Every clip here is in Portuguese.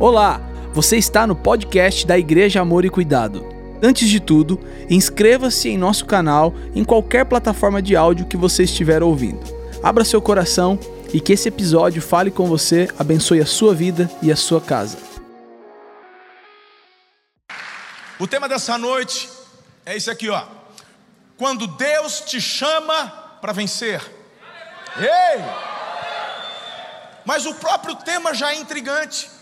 Olá, você está no podcast da Igreja Amor e Cuidado. Antes de tudo, inscreva-se em nosso canal em qualquer plataforma de áudio que você estiver ouvindo. Abra seu coração e que esse episódio fale com você, abençoe a sua vida e a sua casa. O tema dessa noite é esse aqui, ó. Quando Deus te chama para vencer. Ei! Mas o próprio tema já é intrigante.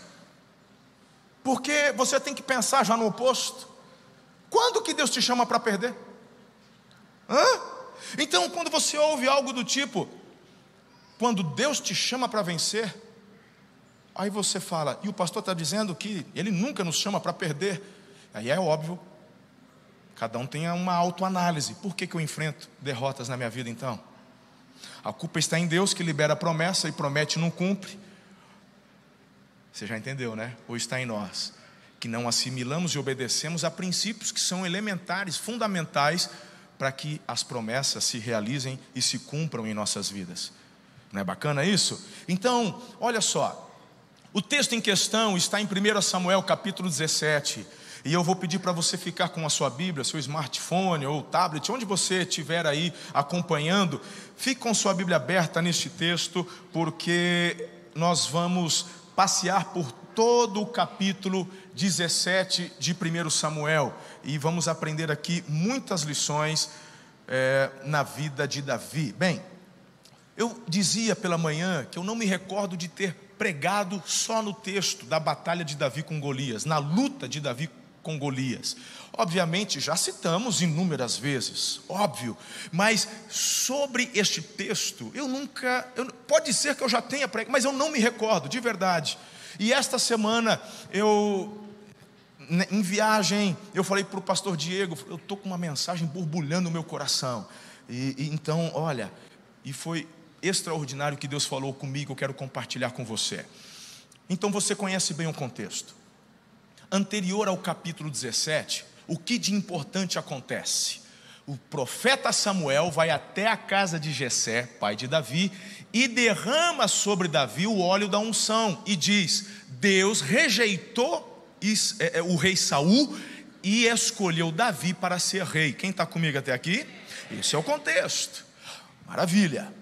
Porque você tem que pensar já no oposto. Quando que Deus te chama para perder? Hã? Então, quando você ouve algo do tipo, quando Deus te chama para vencer, aí você fala, e o pastor está dizendo que ele nunca nos chama para perder. Aí é óbvio, cada um tem uma autoanálise. Por que, que eu enfrento derrotas na minha vida então? A culpa está em Deus que libera a promessa e promete e não cumpre. Você já entendeu, né? Ou está em nós, que não assimilamos e obedecemos a princípios que são elementares, fundamentais, para que as promessas se realizem e se cumpram em nossas vidas. Não é bacana isso? Então, olha só, o texto em questão está em 1 Samuel capítulo 17. E eu vou pedir para você ficar com a sua Bíblia, seu smartphone ou tablet, onde você estiver aí acompanhando, fique com sua Bíblia aberta neste texto, porque nós vamos passear por todo o capítulo 17 de 1 Samuel e vamos aprender aqui muitas lições é, na vida de Davi. Bem, eu dizia pela manhã que eu não me recordo de ter pregado só no texto da batalha de Davi com Golias, na luta de Davi com Golias. Obviamente, já citamos inúmeras vezes, óbvio, mas sobre este texto, eu nunca, eu, pode ser que eu já tenha pregado, mas eu não me recordo, de verdade. E esta semana, eu, né, em viagem, eu falei para o pastor Diego, eu estou com uma mensagem borbulhando no meu coração. E, e, então, olha, e foi extraordinário que Deus falou comigo, eu quero compartilhar com você. Então você conhece bem o contexto. Anterior ao capítulo 17, o que de importante acontece? O profeta Samuel vai até a casa de Jessé, pai de Davi, e derrama sobre Davi o óleo da unção e diz: Deus rejeitou é, é, o rei Saul e escolheu Davi para ser rei. Quem está comigo até aqui? Esse é o contexto. Maravilha.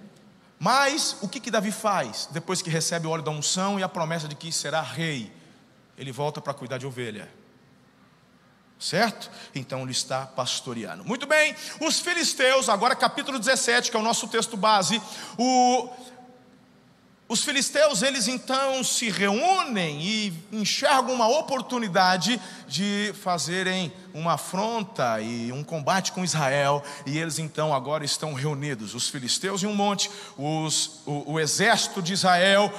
Mas o que, que Davi faz depois que recebe o óleo da unção e a promessa de que será rei? Ele volta para cuidar de ovelha certo? Então ele está pastoreando. Muito bem, os filisteus, agora capítulo 17, que é o nosso texto base, o, os filisteus, eles então se reúnem e enxergam uma oportunidade de fazerem uma afronta e um combate com Israel, e eles então agora estão reunidos, os filisteus em um monte, os, o, o exército de Israel,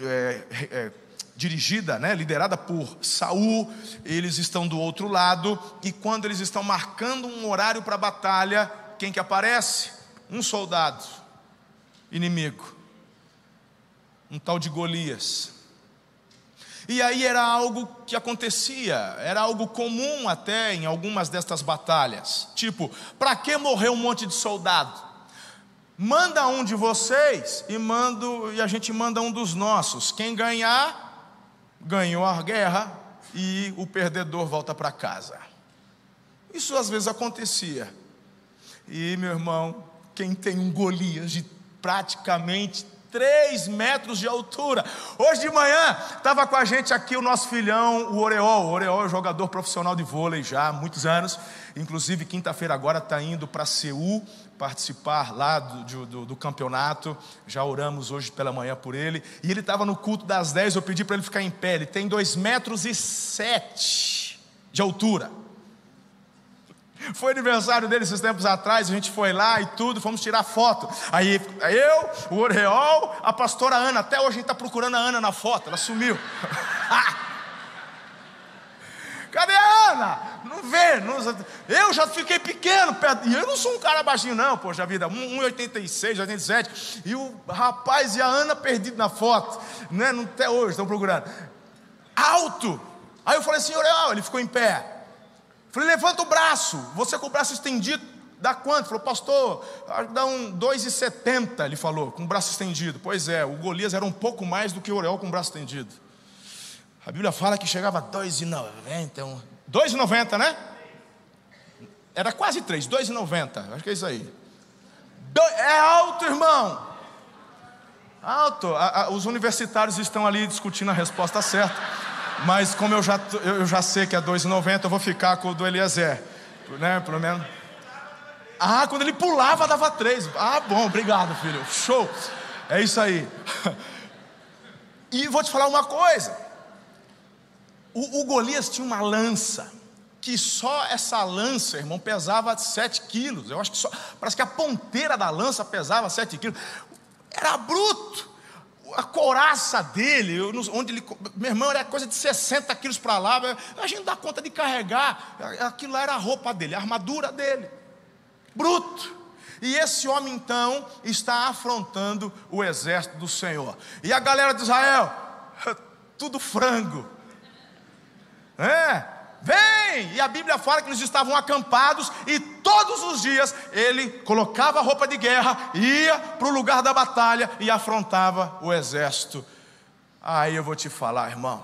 é, é, dirigida, né, liderada por Saul, eles estão do outro lado, e quando eles estão marcando um horário para a batalha, quem que aparece? Um soldado inimigo, um tal de Golias. E aí era algo que acontecia, era algo comum até em algumas destas batalhas. Tipo, para que morrer um monte de soldado? Manda um de vocês e mando e a gente manda um dos nossos. Quem ganhar ganhou a guerra e o perdedor volta para casa. Isso às vezes acontecia. E meu irmão, quem tem um Golias de praticamente 3 metros de altura. Hoje de manhã estava com a gente aqui o nosso filhão, o Oreol. O Oreol é jogador profissional de vôlei já há muitos anos. Inclusive, quinta-feira agora está indo para Seul participar lá do, do, do, campeonato. Já oramos hoje pela manhã por ele. E ele estava no culto das 10, eu pedi para ele ficar em pé. Ele tem 2 metros e sete de altura. Foi aniversário dele esses tempos atrás, a gente foi lá e tudo, fomos tirar foto. Aí eu, o Oreol, a pastora Ana, até hoje a gente está procurando a Ana na foto, ela sumiu. Cadê a Ana? Não vê. Não... Eu já fiquei pequeno perto. E eu não sou um cara baixinho, não, poxa vida. 1,86, 87. E o rapaz e a Ana perdido na foto. Né? Até hoje estão procurando. Alto. Aí eu falei assim, Oreol, ele ficou em pé. Falei, levanta o braço. Você com o braço estendido, dá quanto? Falou, pastor, dá um 2,70, ele falou, com o braço estendido. Pois é, o Golias era um pouco mais do que o Oreol com o braço estendido. A Bíblia fala que chegava a 2,90. 2,90, né? Era quase 3, 2,90. Acho que é isso aí. É alto, irmão. Alto. A, a, os universitários estão ali discutindo a resposta certa. Mas como eu já, eu já sei que é 2,90, eu vou ficar com o do Eliezer. Né? Pelo menos. Ah, quando ele pulava, dava 3. Ah, bom, obrigado, filho. Show. É isso aí. E vou te falar uma coisa. O, o Golias tinha uma lança que só essa lança, irmão, pesava 7 quilos. Eu acho que só, parece que a ponteira da lança pesava 7 quilos. Era bruto. A coraça dele, onde ele, meu irmão, era coisa de 60 quilos para lá. A gente dá conta de carregar. Aquilo lá era a roupa dele, a armadura dele. Bruto. E esse homem então está afrontando o exército do Senhor. E a galera de Israel, tudo frango. É, Vem! E a Bíblia fala que eles estavam acampados e todos os dias ele colocava a roupa de guerra, ia para o lugar da batalha e afrontava o exército. Aí eu vou te falar, irmão.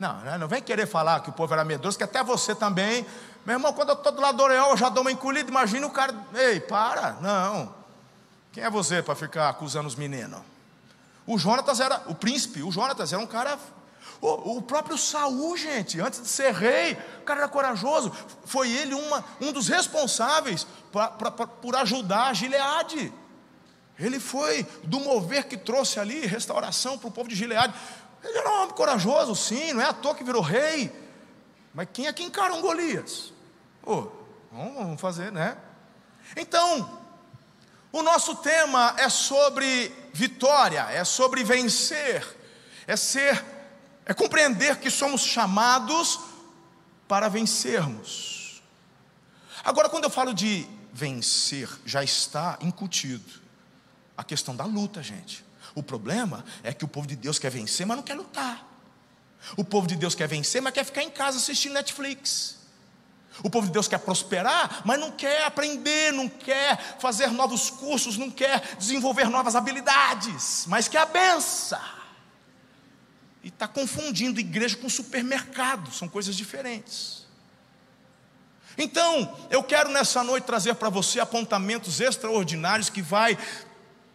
Não, né, não vem querer falar que o povo era medroso, que até você também. Meu irmão, quando eu estou do lado do Oreol, eu já dou uma encolhida. Imagina o cara. Ei, para. Não. Quem é você para ficar acusando os meninos? O Jonatas era, o príncipe, o Jonatas era um cara o, próprio Saul, gente, antes de ser rei, o cara era corajoso. Foi ele uma, um dos responsáveis pra, pra, pra, por ajudar Gileade. Ele foi do mover que trouxe ali restauração para o povo de Gileade. Ele era um homem corajoso, sim, não é à toa que virou rei. Mas quem é que encara um Golias? Oh, vamos fazer, né? Então, o nosso tema é sobre vitória, é sobre vencer, é ser é compreender que somos chamados para vencermos. Agora, quando eu falo de vencer, já está incutido a questão da luta, gente. O problema é que o povo de Deus quer vencer, mas não quer lutar. O povo de Deus quer vencer, mas quer ficar em casa assistindo Netflix. O povo de Deus quer prosperar, mas não quer aprender, não quer fazer novos cursos, não quer desenvolver novas habilidades, mas quer a benção e está confundindo igreja com supermercado, são coisas diferentes. Então, eu quero nessa noite trazer para você apontamentos extraordinários que vai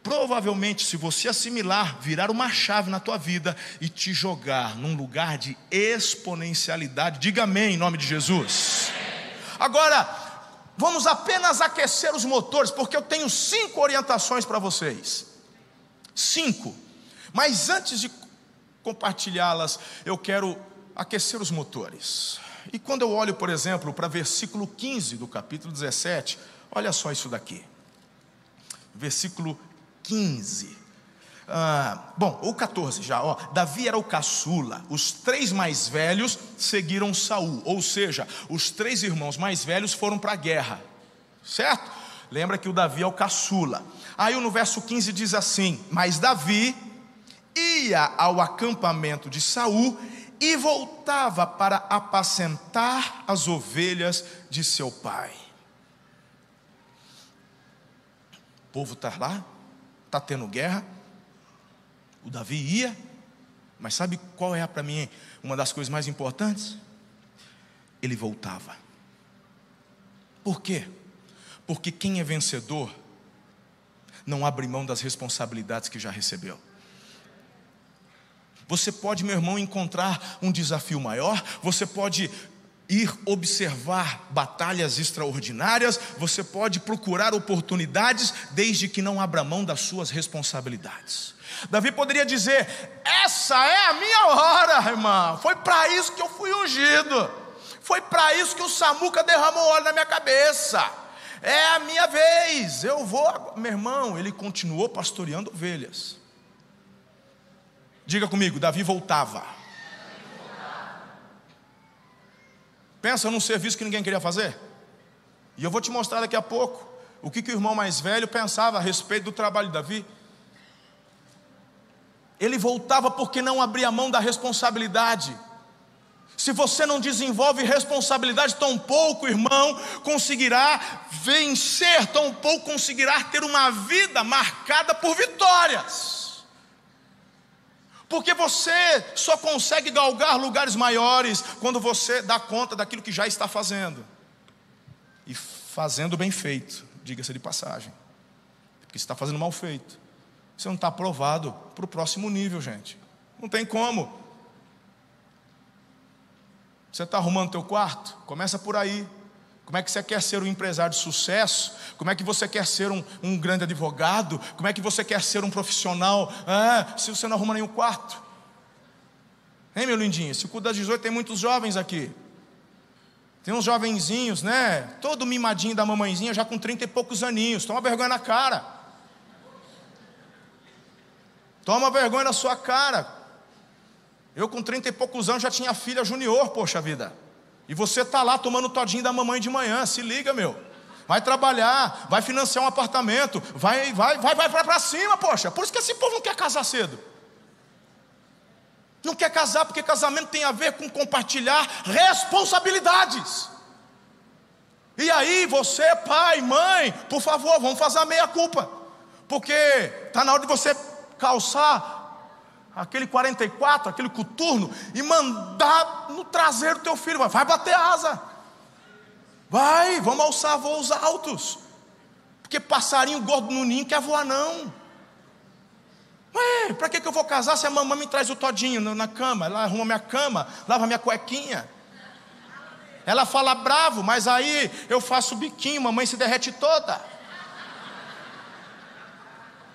provavelmente, se você assimilar, virar uma chave na tua vida e te jogar num lugar de exponencialidade. Diga amém em nome de Jesus. Agora, vamos apenas aquecer os motores, porque eu tenho cinco orientações para vocês. Cinco. Mas antes de compartilhá-las, eu quero aquecer os motores. E quando eu olho, por exemplo, para versículo 15 do capítulo 17, olha só isso daqui. Versículo 15. Ah, bom, o 14 já, ó. Davi era o caçula. Os três mais velhos seguiram Saul, ou seja, os três irmãos mais velhos foram para a guerra. Certo? Lembra que o Davi é o caçula. Aí no verso 15 diz assim: "Mas Davi ia ao acampamento de Saul e voltava para apacentar as ovelhas de seu pai. O povo está lá, está tendo guerra. O Davi ia, mas sabe qual é para mim uma das coisas mais importantes? Ele voltava. Por quê? Porque quem é vencedor não abre mão das responsabilidades que já recebeu. Você pode, meu irmão, encontrar um desafio maior, você pode ir observar batalhas extraordinárias, você pode procurar oportunidades, desde que não abra mão das suas responsabilidades. Davi poderia dizer: Essa é a minha hora, irmão, foi para isso que eu fui ungido, foi para isso que o Samuca derramou óleo na minha cabeça. É a minha vez, eu vou. Meu irmão, ele continuou pastoreando ovelhas. Diga comigo, Davi voltava. Pensa num serviço que ninguém queria fazer. E eu vou te mostrar daqui a pouco o que, que o irmão mais velho pensava a respeito do trabalho de Davi. Ele voltava porque não abria mão da responsabilidade. Se você não desenvolve responsabilidade, tão pouco, irmão, conseguirá vencer, tão pouco conseguirá ter uma vida marcada por vitórias. Porque você só consegue galgar lugares maiores quando você dá conta daquilo que já está fazendo. E fazendo bem feito, diga-se de passagem. Porque você está fazendo mal feito. Você não está aprovado para o próximo nível, gente. Não tem como. Você está arrumando teu quarto? Começa por aí. Como é que você quer ser um empresário de sucesso? Como é que você quer ser um, um grande advogado? Como é que você quer ser um profissional? Ah, se você não arruma nenhum quarto. Hein, meu lindinho? Se cuida das 18 tem muitos jovens aqui. Tem uns jovenzinhos, né? Todo mimadinho da mamãezinha, já com 30 e poucos aninhos. Toma vergonha na cara. Toma vergonha na sua cara. Eu com 30 e poucos anos já tinha filha junior, poxa vida. E você está lá tomando todinho da mamãe de manhã, se liga, meu. Vai trabalhar, vai financiar um apartamento, vai, vai, vai, vai para cima, poxa. Por isso que esse povo não quer casar cedo. Não quer casar porque casamento tem a ver com compartilhar responsabilidades. E aí, você, pai, mãe, por favor, vamos fazer a meia culpa. Porque está na hora de você calçar aquele 44, aquele coturno, e mandar no traseiro do teu filho, vai bater asa. Vai, vamos alçar voos altos. Porque passarinho gordo no ninho quer voar não. Ué, para que, que eu vou casar se a mamãe me traz o todinho na cama? Ela arruma minha cama, lava minha cuequinha. Ela fala bravo, mas aí eu faço biquinho, mamãe se derrete toda.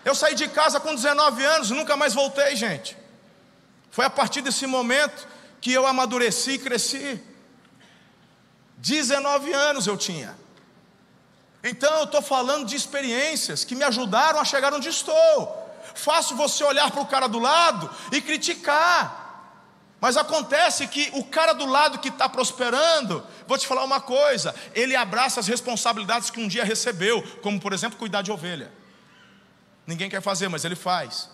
Eu saí de casa com 19 anos, nunca mais voltei, gente. Foi a partir desse momento que eu amadureci e cresci. 19 anos eu tinha. Então eu estou falando de experiências que me ajudaram a chegar onde estou. Faço você olhar para o cara do lado e criticar. Mas acontece que o cara do lado que está prosperando, vou te falar uma coisa, ele abraça as responsabilidades que um dia recebeu, como por exemplo cuidar de ovelha. Ninguém quer fazer, mas ele faz.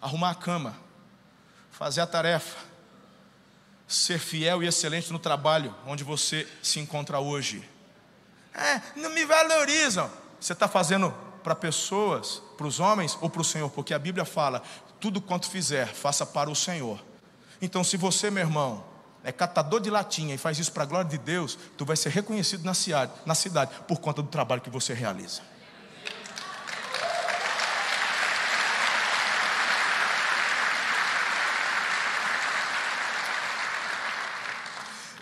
Arrumar a cama, fazer a tarefa, ser fiel e excelente no trabalho onde você se encontra hoje. É, não me valorizam. Você está fazendo para pessoas, para os homens ou para o Senhor? Porque a Bíblia fala: tudo quanto fizer, faça para o Senhor. Então, se você, meu irmão, é catador de latinha e faz isso para a glória de Deus, tu vai ser reconhecido na cidade, na cidade por conta do trabalho que você realiza.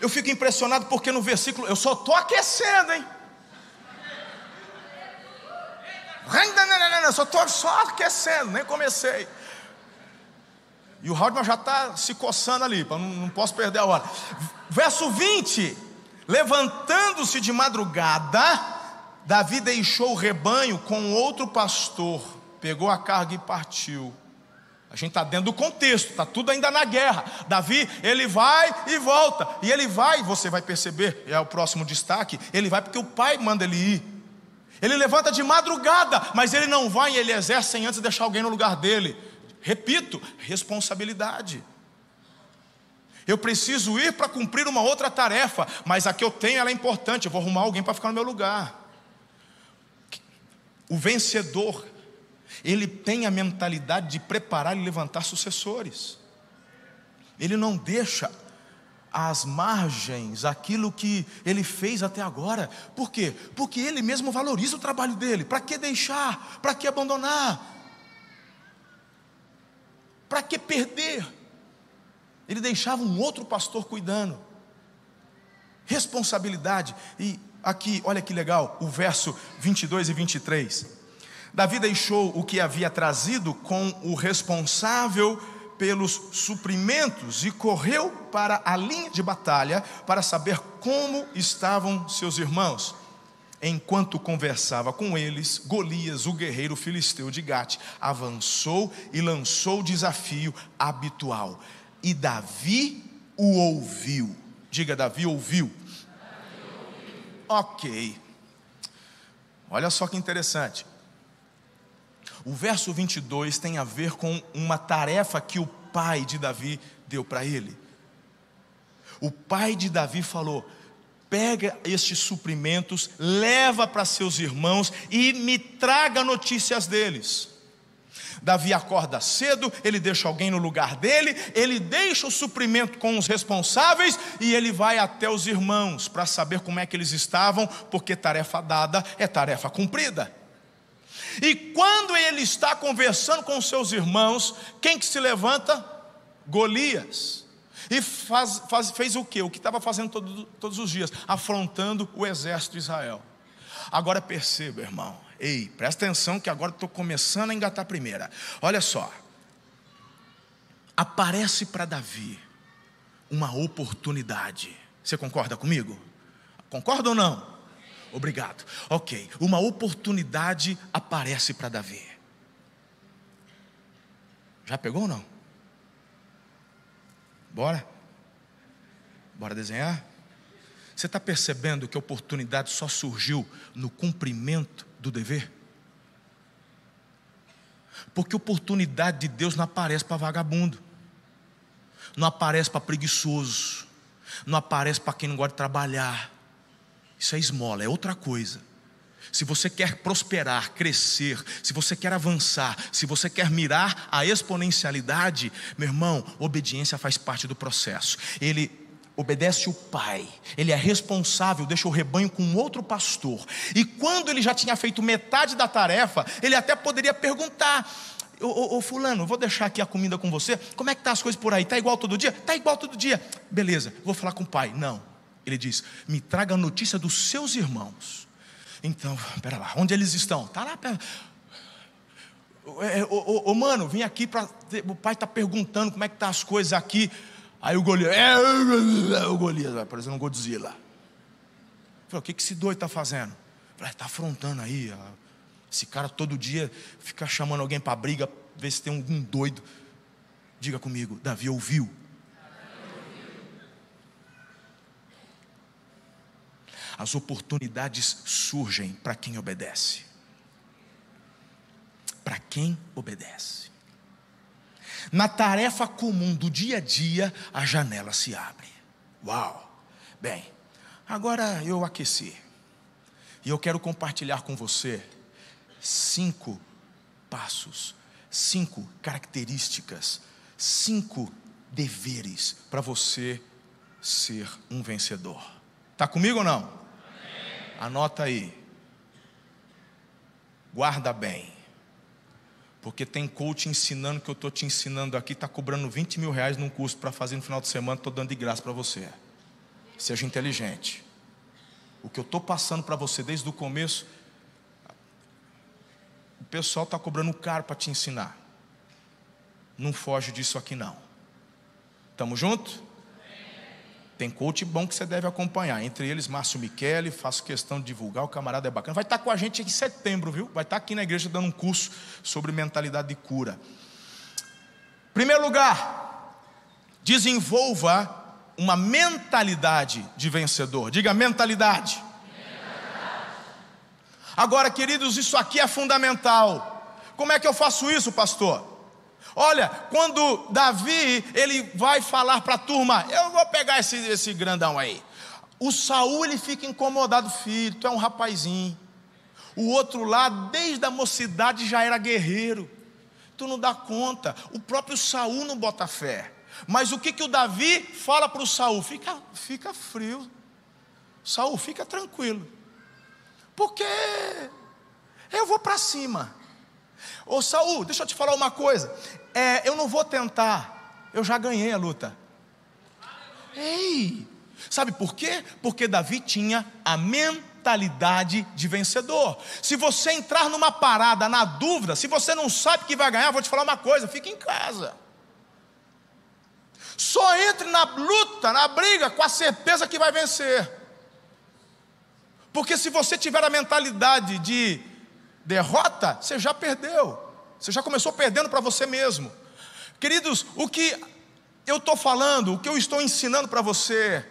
Eu fico impressionado porque no versículo, eu só estou aquecendo, hein? Eu só estou só aquecendo, nem comecei. E o Haldman já está se coçando ali, não, não posso perder a hora. Verso 20: Levantando-se de madrugada, Davi deixou o rebanho com outro pastor, pegou a carga e partiu. A gente está dentro do contexto, está tudo ainda na guerra. Davi, ele vai e volta. E ele vai, você vai perceber, é o próximo destaque. Ele vai porque o pai manda ele ir. Ele levanta de madrugada, mas ele não vai e ele exerce sem antes deixar alguém no lugar dele. Repito, responsabilidade. Eu preciso ir para cumprir uma outra tarefa, mas a que eu tenho ela é importante. Eu vou arrumar alguém para ficar no meu lugar. O vencedor ele tem a mentalidade de preparar e levantar sucessores. Ele não deixa às margens aquilo que ele fez até agora. Por quê? Porque ele mesmo valoriza o trabalho dele. Para que deixar? Para que abandonar? Para que perder? Ele deixava um outro pastor cuidando. Responsabilidade. E aqui, olha que legal, o verso 22 e 23. Davi deixou o que havia trazido com o responsável pelos suprimentos e correu para a linha de batalha para saber como estavam seus irmãos. Enquanto conversava com eles, Golias, o guerreiro filisteu de Gate, avançou e lançou o desafio habitual. E Davi o ouviu. Diga, Davi ouviu. Davi ouviu. Ok. Olha só que interessante. O verso 22 tem a ver com uma tarefa que o pai de Davi deu para ele. O pai de Davi falou: pega estes suprimentos, leva para seus irmãos e me traga notícias deles. Davi acorda cedo, ele deixa alguém no lugar dele, ele deixa o suprimento com os responsáveis e ele vai até os irmãos para saber como é que eles estavam, porque tarefa dada é tarefa cumprida. E quando ele está conversando com seus irmãos, quem que se levanta? Golias. E faz, faz, fez o que? O que estava fazendo todo, todos os dias, afrontando o exército de Israel. Agora perceba, irmão, Ei, presta atenção que agora estou começando a engatar a primeira. Olha só. Aparece para Davi uma oportunidade. Você concorda comigo? Concorda ou não? Obrigado. Ok. Uma oportunidade aparece para Davi. Já pegou ou não? Bora? Bora desenhar? Você está percebendo que a oportunidade só surgiu no cumprimento do dever? Porque oportunidade de Deus não aparece para vagabundo, não aparece para preguiçoso, não aparece para quem não gosta de trabalhar. Isso é esmola, é outra coisa. Se você quer prosperar, crescer, se você quer avançar, se você quer mirar a exponencialidade, meu irmão, obediência faz parte do processo. Ele obedece o pai, ele é responsável, deixa o rebanho com outro pastor. E quando ele já tinha feito metade da tarefa, ele até poderia perguntar: Ô, ô, ô, fulano, vou deixar aqui a comida com você. Como é que tá as coisas por aí? Tá igual todo dia? Tá igual todo dia. Beleza, vou falar com o pai. Não. Ele diz: "Me traga a notícia dos seus irmãos". Então, pera lá, onde eles estão? Tá lá, pera. É, ô, ô, ô, mano, vim aqui para o pai está perguntando como é que tá as coisas aqui. Aí o Golias, é, o Golias, vai parecendo um Godzilla. Falei, o que, que esse doido está fazendo? Falei, está afrontando aí. Esse cara todo dia fica chamando alguém para briga, ver se tem algum doido. Diga comigo, Davi ouviu. As oportunidades surgem para quem obedece. Para quem obedece. Na tarefa comum do dia a dia, a janela se abre. Uau! Bem, agora eu aqueci. E eu quero compartilhar com você cinco passos, cinco características, cinco deveres para você ser um vencedor. Está comigo ou não? Anota aí. Guarda bem. Porque tem coach ensinando que eu estou te ensinando aqui, está cobrando 20 mil reais num curso para fazer no final de semana, estou dando de graça para você. Seja inteligente. O que eu estou passando para você desde o começo, o pessoal está cobrando caro para te ensinar. Não foge disso aqui não. Estamos juntos? Tem coach bom que você deve acompanhar. Entre eles, Márcio Michele, faço questão de divulgar, o camarada é bacana. Vai estar com a gente em setembro, viu? Vai estar aqui na igreja dando um curso sobre mentalidade de cura. Primeiro lugar, desenvolva uma mentalidade de vencedor. Diga mentalidade. mentalidade. Agora, queridos, isso aqui é fundamental. Como é que eu faço isso, pastor? Olha, quando Davi ele vai falar para a turma, eu vou pegar esse, esse grandão aí. O Saul ele fica incomodado, filho, tu é um rapazinho. O outro lá, desde a mocidade já era guerreiro. Tu não dá conta. O próprio Saul não bota fé. Mas o que que o Davi fala para o Saul? Fica, fica frio. Saul, fica tranquilo. Porque eu vou para cima. Ô Saul, deixa eu te falar uma coisa é, eu não vou tentar, eu já ganhei a luta. Ei, sabe por quê? Porque Davi tinha a mentalidade de vencedor. Se você entrar numa parada na dúvida, se você não sabe que vai ganhar, vou te falar uma coisa: fique em casa. Só entre na luta, na briga, com a certeza que vai vencer. Porque se você tiver a mentalidade de derrota, você já perdeu. Você já começou perdendo para você mesmo. Queridos, o que eu estou falando, o que eu estou ensinando para você,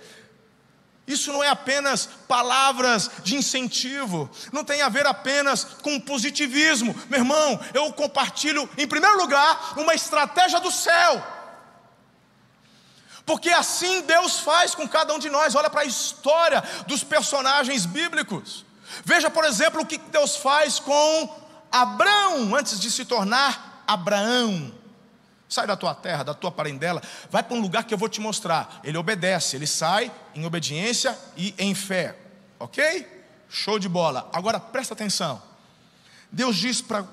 isso não é apenas palavras de incentivo, não tem a ver apenas com positivismo. Meu irmão, eu compartilho, em primeiro lugar, uma estratégia do céu. Porque assim Deus faz com cada um de nós. Olha para a história dos personagens bíblicos. Veja, por exemplo, o que Deus faz com Abraão, antes de se tornar Abraão, sai da tua terra, da tua parentela, vai para um lugar que eu vou te mostrar. Ele obedece, ele sai em obediência e em fé, ok? Show de bola. Agora presta atenção. Deus diz para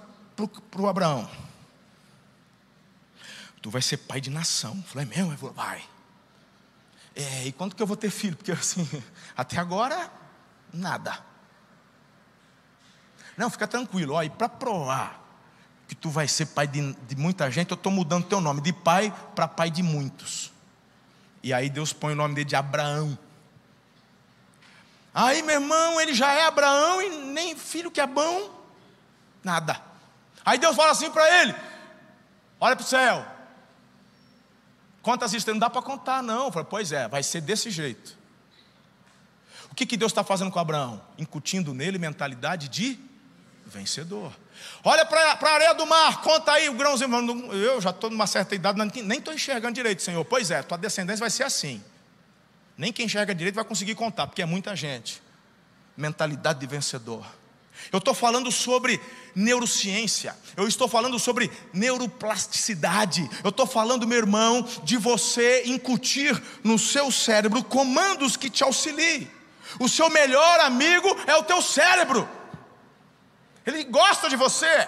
o Abraão: Tu vai ser pai de nação. Eu falei, é mesmo? Ele falou, vai. É, e quando que eu vou ter filho? Porque assim, até agora, nada. Não, fica tranquilo. Ó, e para provar que tu vai ser pai de, de muita gente, eu estou mudando teu nome de pai para pai de muitos. E aí Deus põe o nome dele de Abraão. Aí, meu irmão, ele já é Abraão e nem filho que é bom, nada. Aí Deus fala assim para ele: olha para o céu, Quantas estrelas? Não dá para contar, não. Falei, pois é, vai ser desse jeito. O que, que Deus está fazendo com Abraão? Incutindo nele mentalidade de vencedor. Olha para a areia do mar, conta aí o grãozinho. Eu já estou numa certa idade, nem estou enxergando direito, Senhor. Pois é, tua descendência vai ser assim. Nem quem enxerga direito vai conseguir contar, porque é muita gente. Mentalidade de vencedor. Eu estou falando sobre neurociência, eu estou falando sobre neuroplasticidade, eu estou falando, meu irmão, de você incutir no seu cérebro comandos que te auxiliem. O seu melhor amigo é o teu cérebro, ele gosta de você.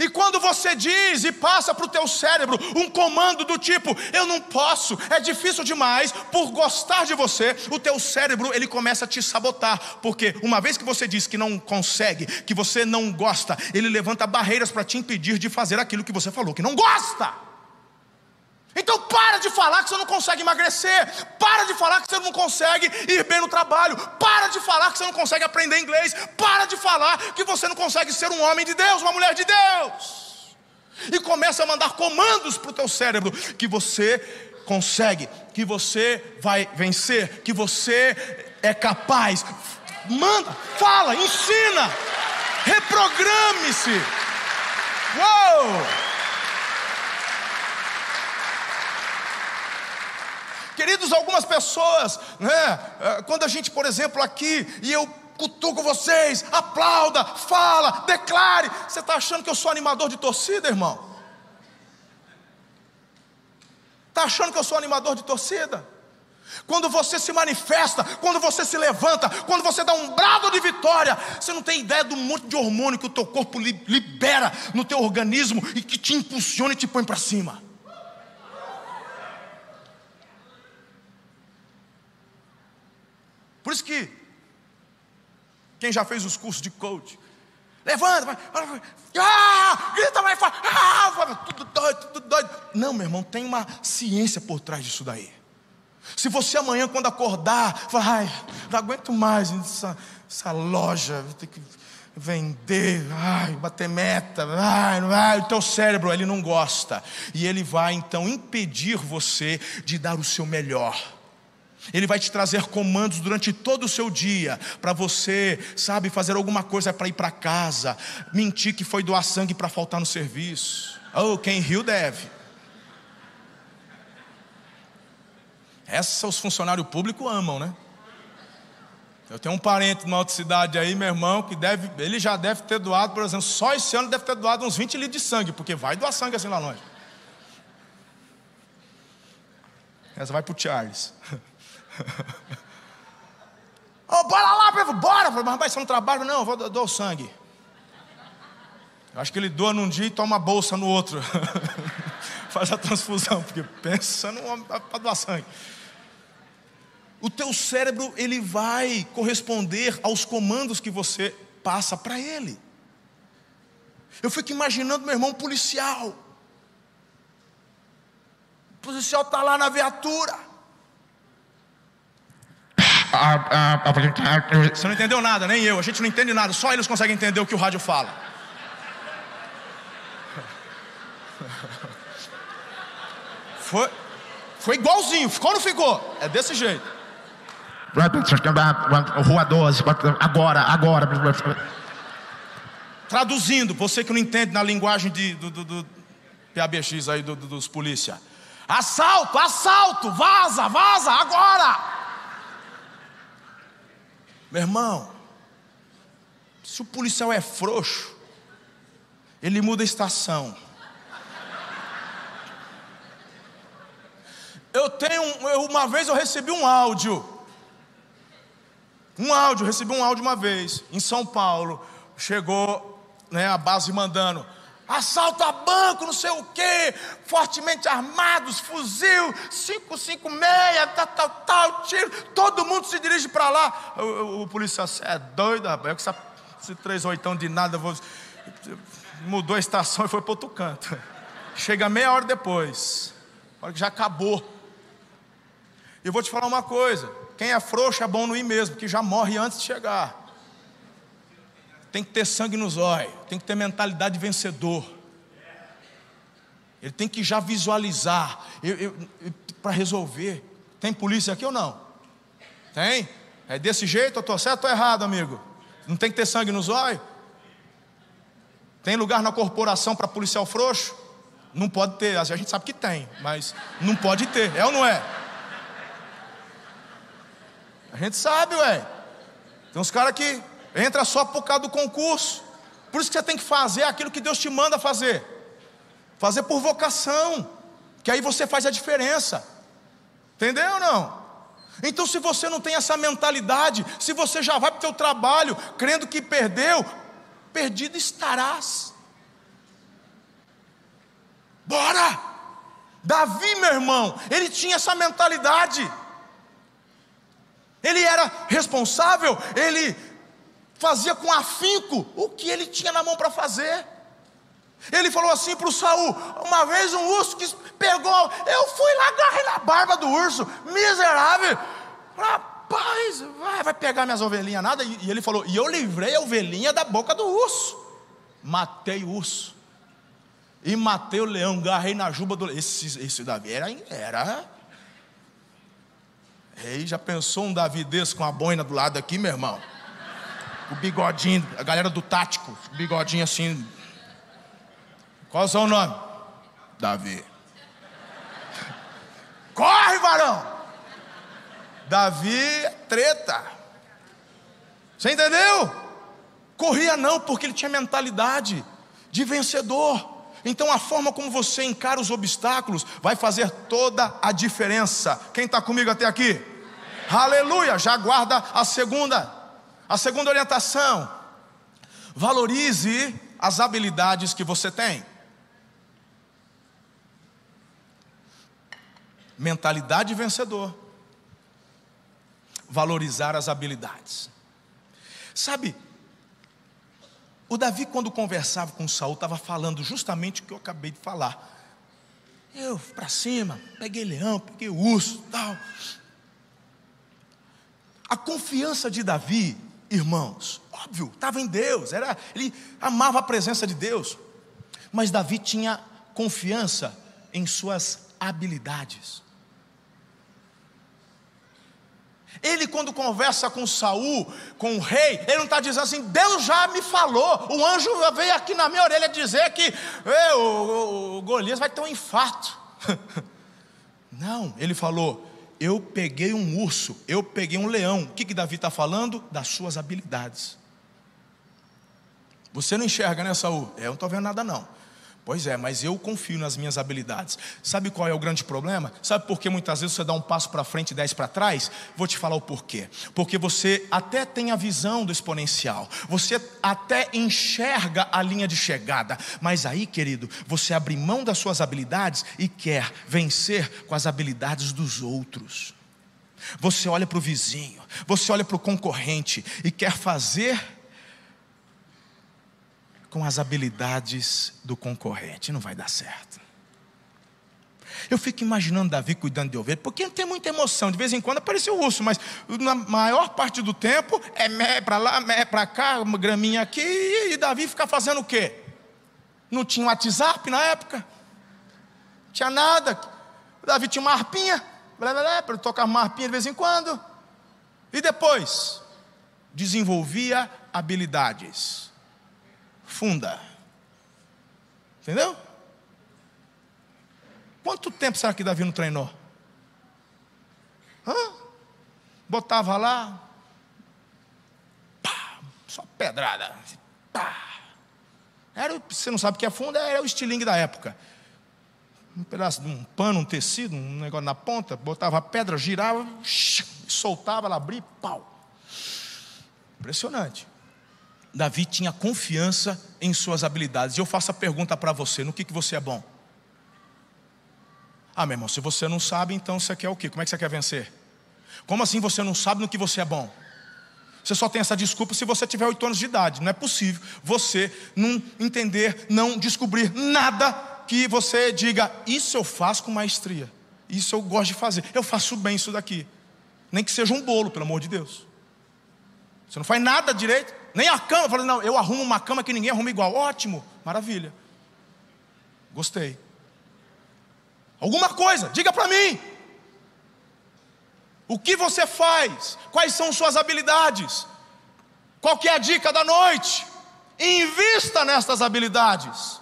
E quando você diz e passa para o teu cérebro um comando do tipo, eu não posso, é difícil demais, por gostar de você, o teu cérebro ele começa a te sabotar, porque uma vez que você diz que não consegue, que você não gosta, ele levanta barreiras para te impedir de fazer aquilo que você falou que não gosta. Então para de falar que você não consegue emagrecer, para de falar que você não consegue ir bem no trabalho, para de falar que você não consegue aprender inglês, para de falar que você não consegue ser um homem de Deus, uma mulher de Deus. E começa a mandar comandos para o teu cérebro que você consegue, que você vai vencer, que você é capaz. Manda, fala, ensina, reprograme-se. Uou! Queridos, algumas pessoas, né, eh, quando a gente, por exemplo, aqui, e eu cutuco vocês, aplauda, fala, declare. Você está achando que eu sou animador de torcida, irmão? Está achando que eu sou animador de torcida? Quando você se manifesta, quando você se levanta, quando você dá um brado de vitória, você não tem ideia do monte de hormônio que o teu corpo libera no teu organismo e que te impulsiona e te põe para cima. Por isso que quem já fez os cursos de coach, levanta, vai, vai, ah, grita mais forte, ah, tudo doido, tudo doido. Não, meu irmão, tem uma ciência por trás disso daí. Se você amanhã, quando acordar, falar, ai, não aguento mais essa, essa loja, vou ter que vender, ai, bater meta, ai, ai, o teu cérebro, ele não gosta. E ele vai então impedir você de dar o seu melhor. Ele vai te trazer comandos durante todo o seu dia para você, sabe, fazer alguma coisa para ir para casa, mentir que foi doar sangue para faltar no serviço. Oh, quem riu deve. Essa os funcionários públicos amam, né? Eu tenho um parente numa outra cidade aí, meu irmão, que deve, ele já deve ter doado, por exemplo, só esse ano deve ter doado uns 20 litros de sangue, porque vai doar sangue assim lá longe. Essa vai para o Charles. oh, bora lá, bora. Mas rapaz, você não trabalha? Não, eu vou dar o sangue. Eu acho que ele doa num dia e toma a bolsa no outro. Faz a transfusão, porque pensa no homem para doar sangue. O teu cérebro, ele vai corresponder aos comandos que você passa para ele. Eu fico imaginando meu irmão policial. O policial está lá na viatura. Você não entendeu nada, nem eu. A gente não entende nada. Só eles conseguem entender o que o rádio fala. Foi, foi igualzinho. Ficou ou não ficou? É desse jeito. Rua 12, agora, agora. Traduzindo, você que não entende na linguagem de, do, do, do PABX aí do, do, dos polícia. Assalto, assalto, vaza, vaza, agora. Meu irmão, se o policial é frouxo, ele muda a estação. Eu tenho, eu, uma vez eu recebi um áudio. Um áudio, recebi um áudio uma vez, em São Paulo. Chegou né, a base mandando: assalto a banco, não sei o quê, fortemente armados, fuzil, 556, tal, tal, tal, tiro. Todo mundo se dirige para lá. O, o, o policial, é doido, rapaz, eu que esse três oitão de nada, vou... mudou a estação e foi para outro canto. Chega meia hora depois, hora que já acabou. Eu vou te falar uma coisa: quem é frouxo é bom no ir mesmo, que já morre antes de chegar. Tem que ter sangue nos olhos, tem que ter mentalidade de vencedor. Ele tem que já visualizar para resolver. Tem polícia aqui ou não? Tem? É desse jeito? Eu estou certo ou errado, amigo? Não tem que ter sangue nos olhos? Tem lugar na corporação para policial frouxo? Não pode ter, a gente sabe que tem, mas não pode ter, é ou não é? A gente sabe, ué. Tem uns caras que entra só por causa do concurso. Por isso que você tem que fazer aquilo que Deus te manda fazer. Fazer por vocação. Que aí você faz a diferença. Entendeu ou não? Então, se você não tem essa mentalidade, se você já vai para o teu trabalho crendo que perdeu, perdido estarás. Bora! Davi, meu irmão, ele tinha essa mentalidade. Ele era responsável, ele fazia com afinco o que ele tinha na mão para fazer. Ele falou assim para o Saul: uma vez um urso que pegou, eu fui lá, agarrei na barba do urso, miserável. Rapaz, vai, vai pegar minhas ovelhinhas, nada. E, ele falou: e eu livrei a ovelhinha da boca do urso. Matei o urso. E matei o leão, agarrei na juba do esse, esse Davi era, era Rei, já pensou um Davi desse com a boina do lado aqui, meu irmão? O bigodinho, a galera do tático, bigodinho assim. Qual é o seu nome? Davi. Corre, varão! Davi, é treta. Você entendeu? Corria não, porque ele tinha mentalidade de vencedor. Então a forma como você encara os obstáculos vai fazer toda a diferença. Quem está comigo até aqui? Amém. Aleluia! Já guarda a segunda. A segunda orientação. Valorize as habilidades que você tem. Mentalidade vencedor. Valorizar as habilidades. Sabe, o Davi, quando conversava com Saul, estava falando justamente o que eu acabei de falar. Eu para cima, peguei leão, peguei urso, tal. A confiança de Davi, irmãos, óbvio, estava em Deus, era, ele amava a presença de Deus. Mas Davi tinha confiança em suas habilidades. Ele, quando conversa com Saul, com o rei, ele não está dizendo assim, Deus já me falou, o anjo veio aqui na minha orelha dizer que o, o, o Golias vai ter um infarto. não, ele falou, eu peguei um urso, eu peguei um leão. O que, que Davi está falando? Das suas habilidades. Você não enxerga, né, Saul? É, eu não estou vendo nada, não. Pois é, mas eu confio nas minhas habilidades. Sabe qual é o grande problema? Sabe por que muitas vezes você dá um passo para frente e dez para trás? Vou te falar o porquê. Porque você até tem a visão do exponencial, você até enxerga a linha de chegada, mas aí, querido, você abre mão das suas habilidades e quer vencer com as habilidades dos outros. Você olha para o vizinho, você olha para o concorrente e quer fazer com as habilidades do concorrente. Não vai dar certo. Eu fico imaginando Davi cuidando de ovelha, porque não tem muita emoção. De vez em quando aparece o urso, mas na maior parte do tempo é mé para lá, mé para cá, uma graminha aqui, e Davi fica fazendo o quê? Não tinha WhatsApp na época, não tinha nada. Davi tinha uma harpinha, para tocar uma harpinha de vez em quando. E depois, desenvolvia habilidades funda. Entendeu? Quanto tempo será que Davi não treinou? Hã? Botava lá, pá, só pedrada, pá. Era, você não sabe o que é funda, era o estilingue da época. um pedaço de um pano, um tecido, um negócio na ponta, botava a pedra, girava, soltava, ela abria, pau. Impressionante. Davi tinha confiança em suas habilidades. E eu faço a pergunta para você: no que, que você é bom? Ah, meu irmão, se você não sabe, então você quer o quê? Como é que você quer vencer? Como assim você não sabe no que você é bom? Você só tem essa desculpa se você tiver oito anos de idade. Não é possível você não entender, não descobrir nada que você diga, isso eu faço com maestria. Isso eu gosto de fazer. Eu faço bem isso daqui. Nem que seja um bolo, pelo amor de Deus. Você não faz nada direito, nem a cama. Eu falei, não, eu arrumo uma cama que ninguém arruma igual. Ótimo, maravilha. Gostei. Alguma coisa, diga para mim. O que você faz? Quais são suas habilidades? Qual é a dica da noite? Invista nestas habilidades.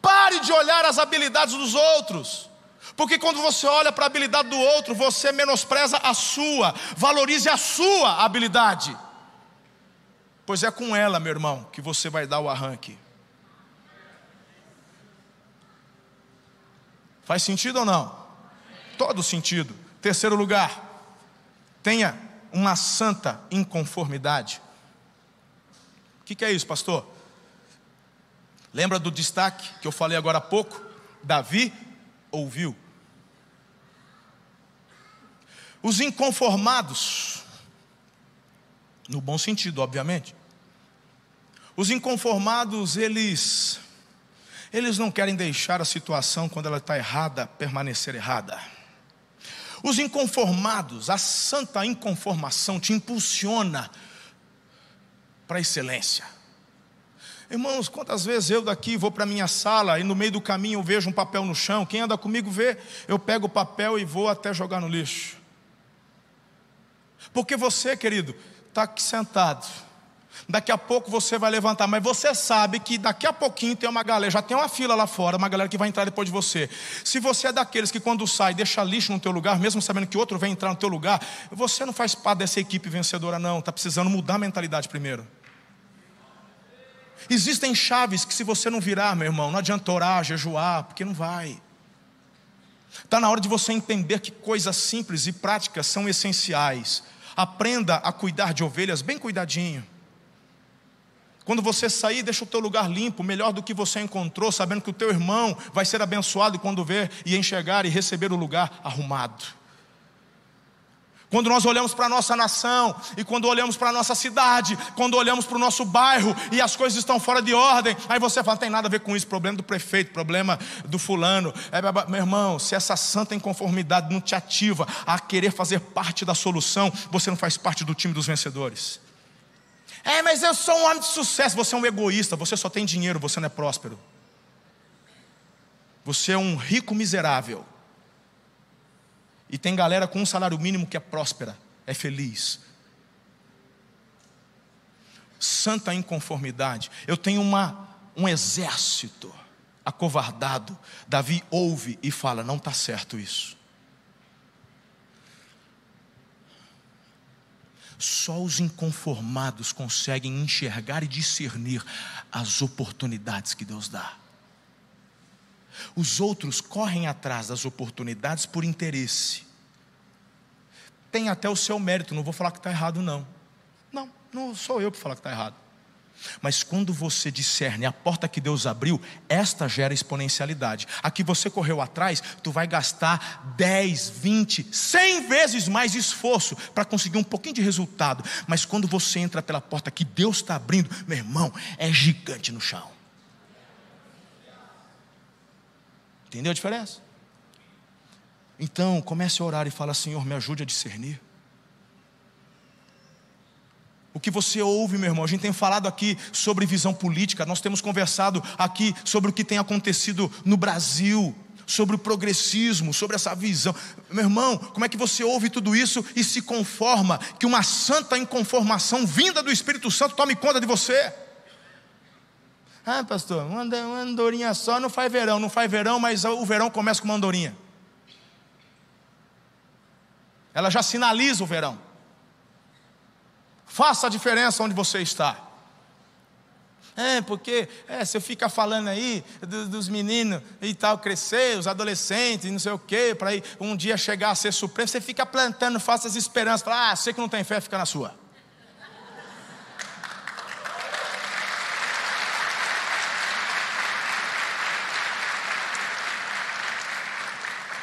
Pare de olhar as habilidades dos outros. Porque quando você olha para a habilidade do outro, você menospreza a sua, valorize a sua habilidade. Pois é com ela, meu irmão, que você vai dar o arranque. Faz sentido ou não? Todo sentido. Terceiro lugar, tenha uma santa inconformidade. O que, que é isso, pastor? Lembra do destaque que eu falei agora há pouco? Davi ouviu. Os inconformados, no bom sentido, obviamente. Os inconformados, eles eles não querem deixar a situação quando ela está errada permanecer errada. Os inconformados, a santa inconformação te impulsiona para a excelência. Irmãos, quantas vezes eu daqui vou para minha sala e no meio do caminho eu vejo um papel no chão, quem anda comigo vê, eu pego o papel e vou até jogar no lixo. Porque você, querido, está aqui sentado Daqui a pouco você vai levantar, mas você sabe que daqui a pouquinho tem uma galera, já tem uma fila lá fora, uma galera que vai entrar depois de você. Se você é daqueles que quando sai deixa lixo no teu lugar, mesmo sabendo que outro vai entrar no teu lugar, você não faz parte dessa equipe vencedora não, está precisando mudar a mentalidade primeiro. Existem chaves que se você não virar, meu irmão, não adianta orar, jejuar, porque não vai. Está na hora de você entender que coisas simples e práticas são essenciais. Aprenda a cuidar de ovelhas bem cuidadinho. Quando você sair, deixa o teu lugar limpo, melhor do que você encontrou, sabendo que o teu irmão vai ser abençoado quando ver e enxergar e receber o lugar arrumado. Quando nós olhamos para a nossa nação, e quando olhamos para a nossa cidade, quando olhamos para o nosso bairro e as coisas estão fora de ordem, aí você fala: não tem nada a ver com isso, problema do prefeito, problema do fulano. É, meu irmão, se essa santa inconformidade não te ativa a querer fazer parte da solução, você não faz parte do time dos vencedores. É, mas eu sou um homem de sucesso. Você é um egoísta, você só tem dinheiro, você não é próspero. Você é um rico miserável. E tem galera com um salário mínimo que é próspera, é feliz. Santa inconformidade. Eu tenho uma, um exército acovardado. Davi ouve e fala: não está certo isso. Só os inconformados conseguem enxergar e discernir as oportunidades que Deus dá. Os outros correm atrás das oportunidades por interesse. Tem até o seu mérito, não vou falar que está errado, não. Não, não sou eu para falar que está errado. Mas quando você discerne a porta que Deus abriu, esta gera exponencialidade. Aqui você correu atrás, tu vai gastar 10, 20, 100 vezes mais esforço para conseguir um pouquinho de resultado. Mas quando você entra pela porta que Deus está abrindo, meu irmão, é gigante no chão. Entendeu a diferença? Então, comece a orar e fala: Senhor, me ajude a discernir. O que você ouve, meu irmão, a gente tem falado aqui sobre visão política, nós temos conversado aqui sobre o que tem acontecido no Brasil, sobre o progressismo, sobre essa visão. Meu irmão, como é que você ouve tudo isso e se conforma que uma santa inconformação vinda do Espírito Santo tome conta de você? Ah, pastor, uma andorinha só não faz verão, não faz verão, mas o verão começa com uma andorinha. Ela já sinaliza o verão. Faça a diferença onde você está. É, porque é, você fica falando aí dos, dos meninos e tal, crescer, os adolescentes, não sei o quê, para um dia chegar a ser supremo, você fica plantando falsas esperanças. Fala, ah, você que não tem fé, fica na sua.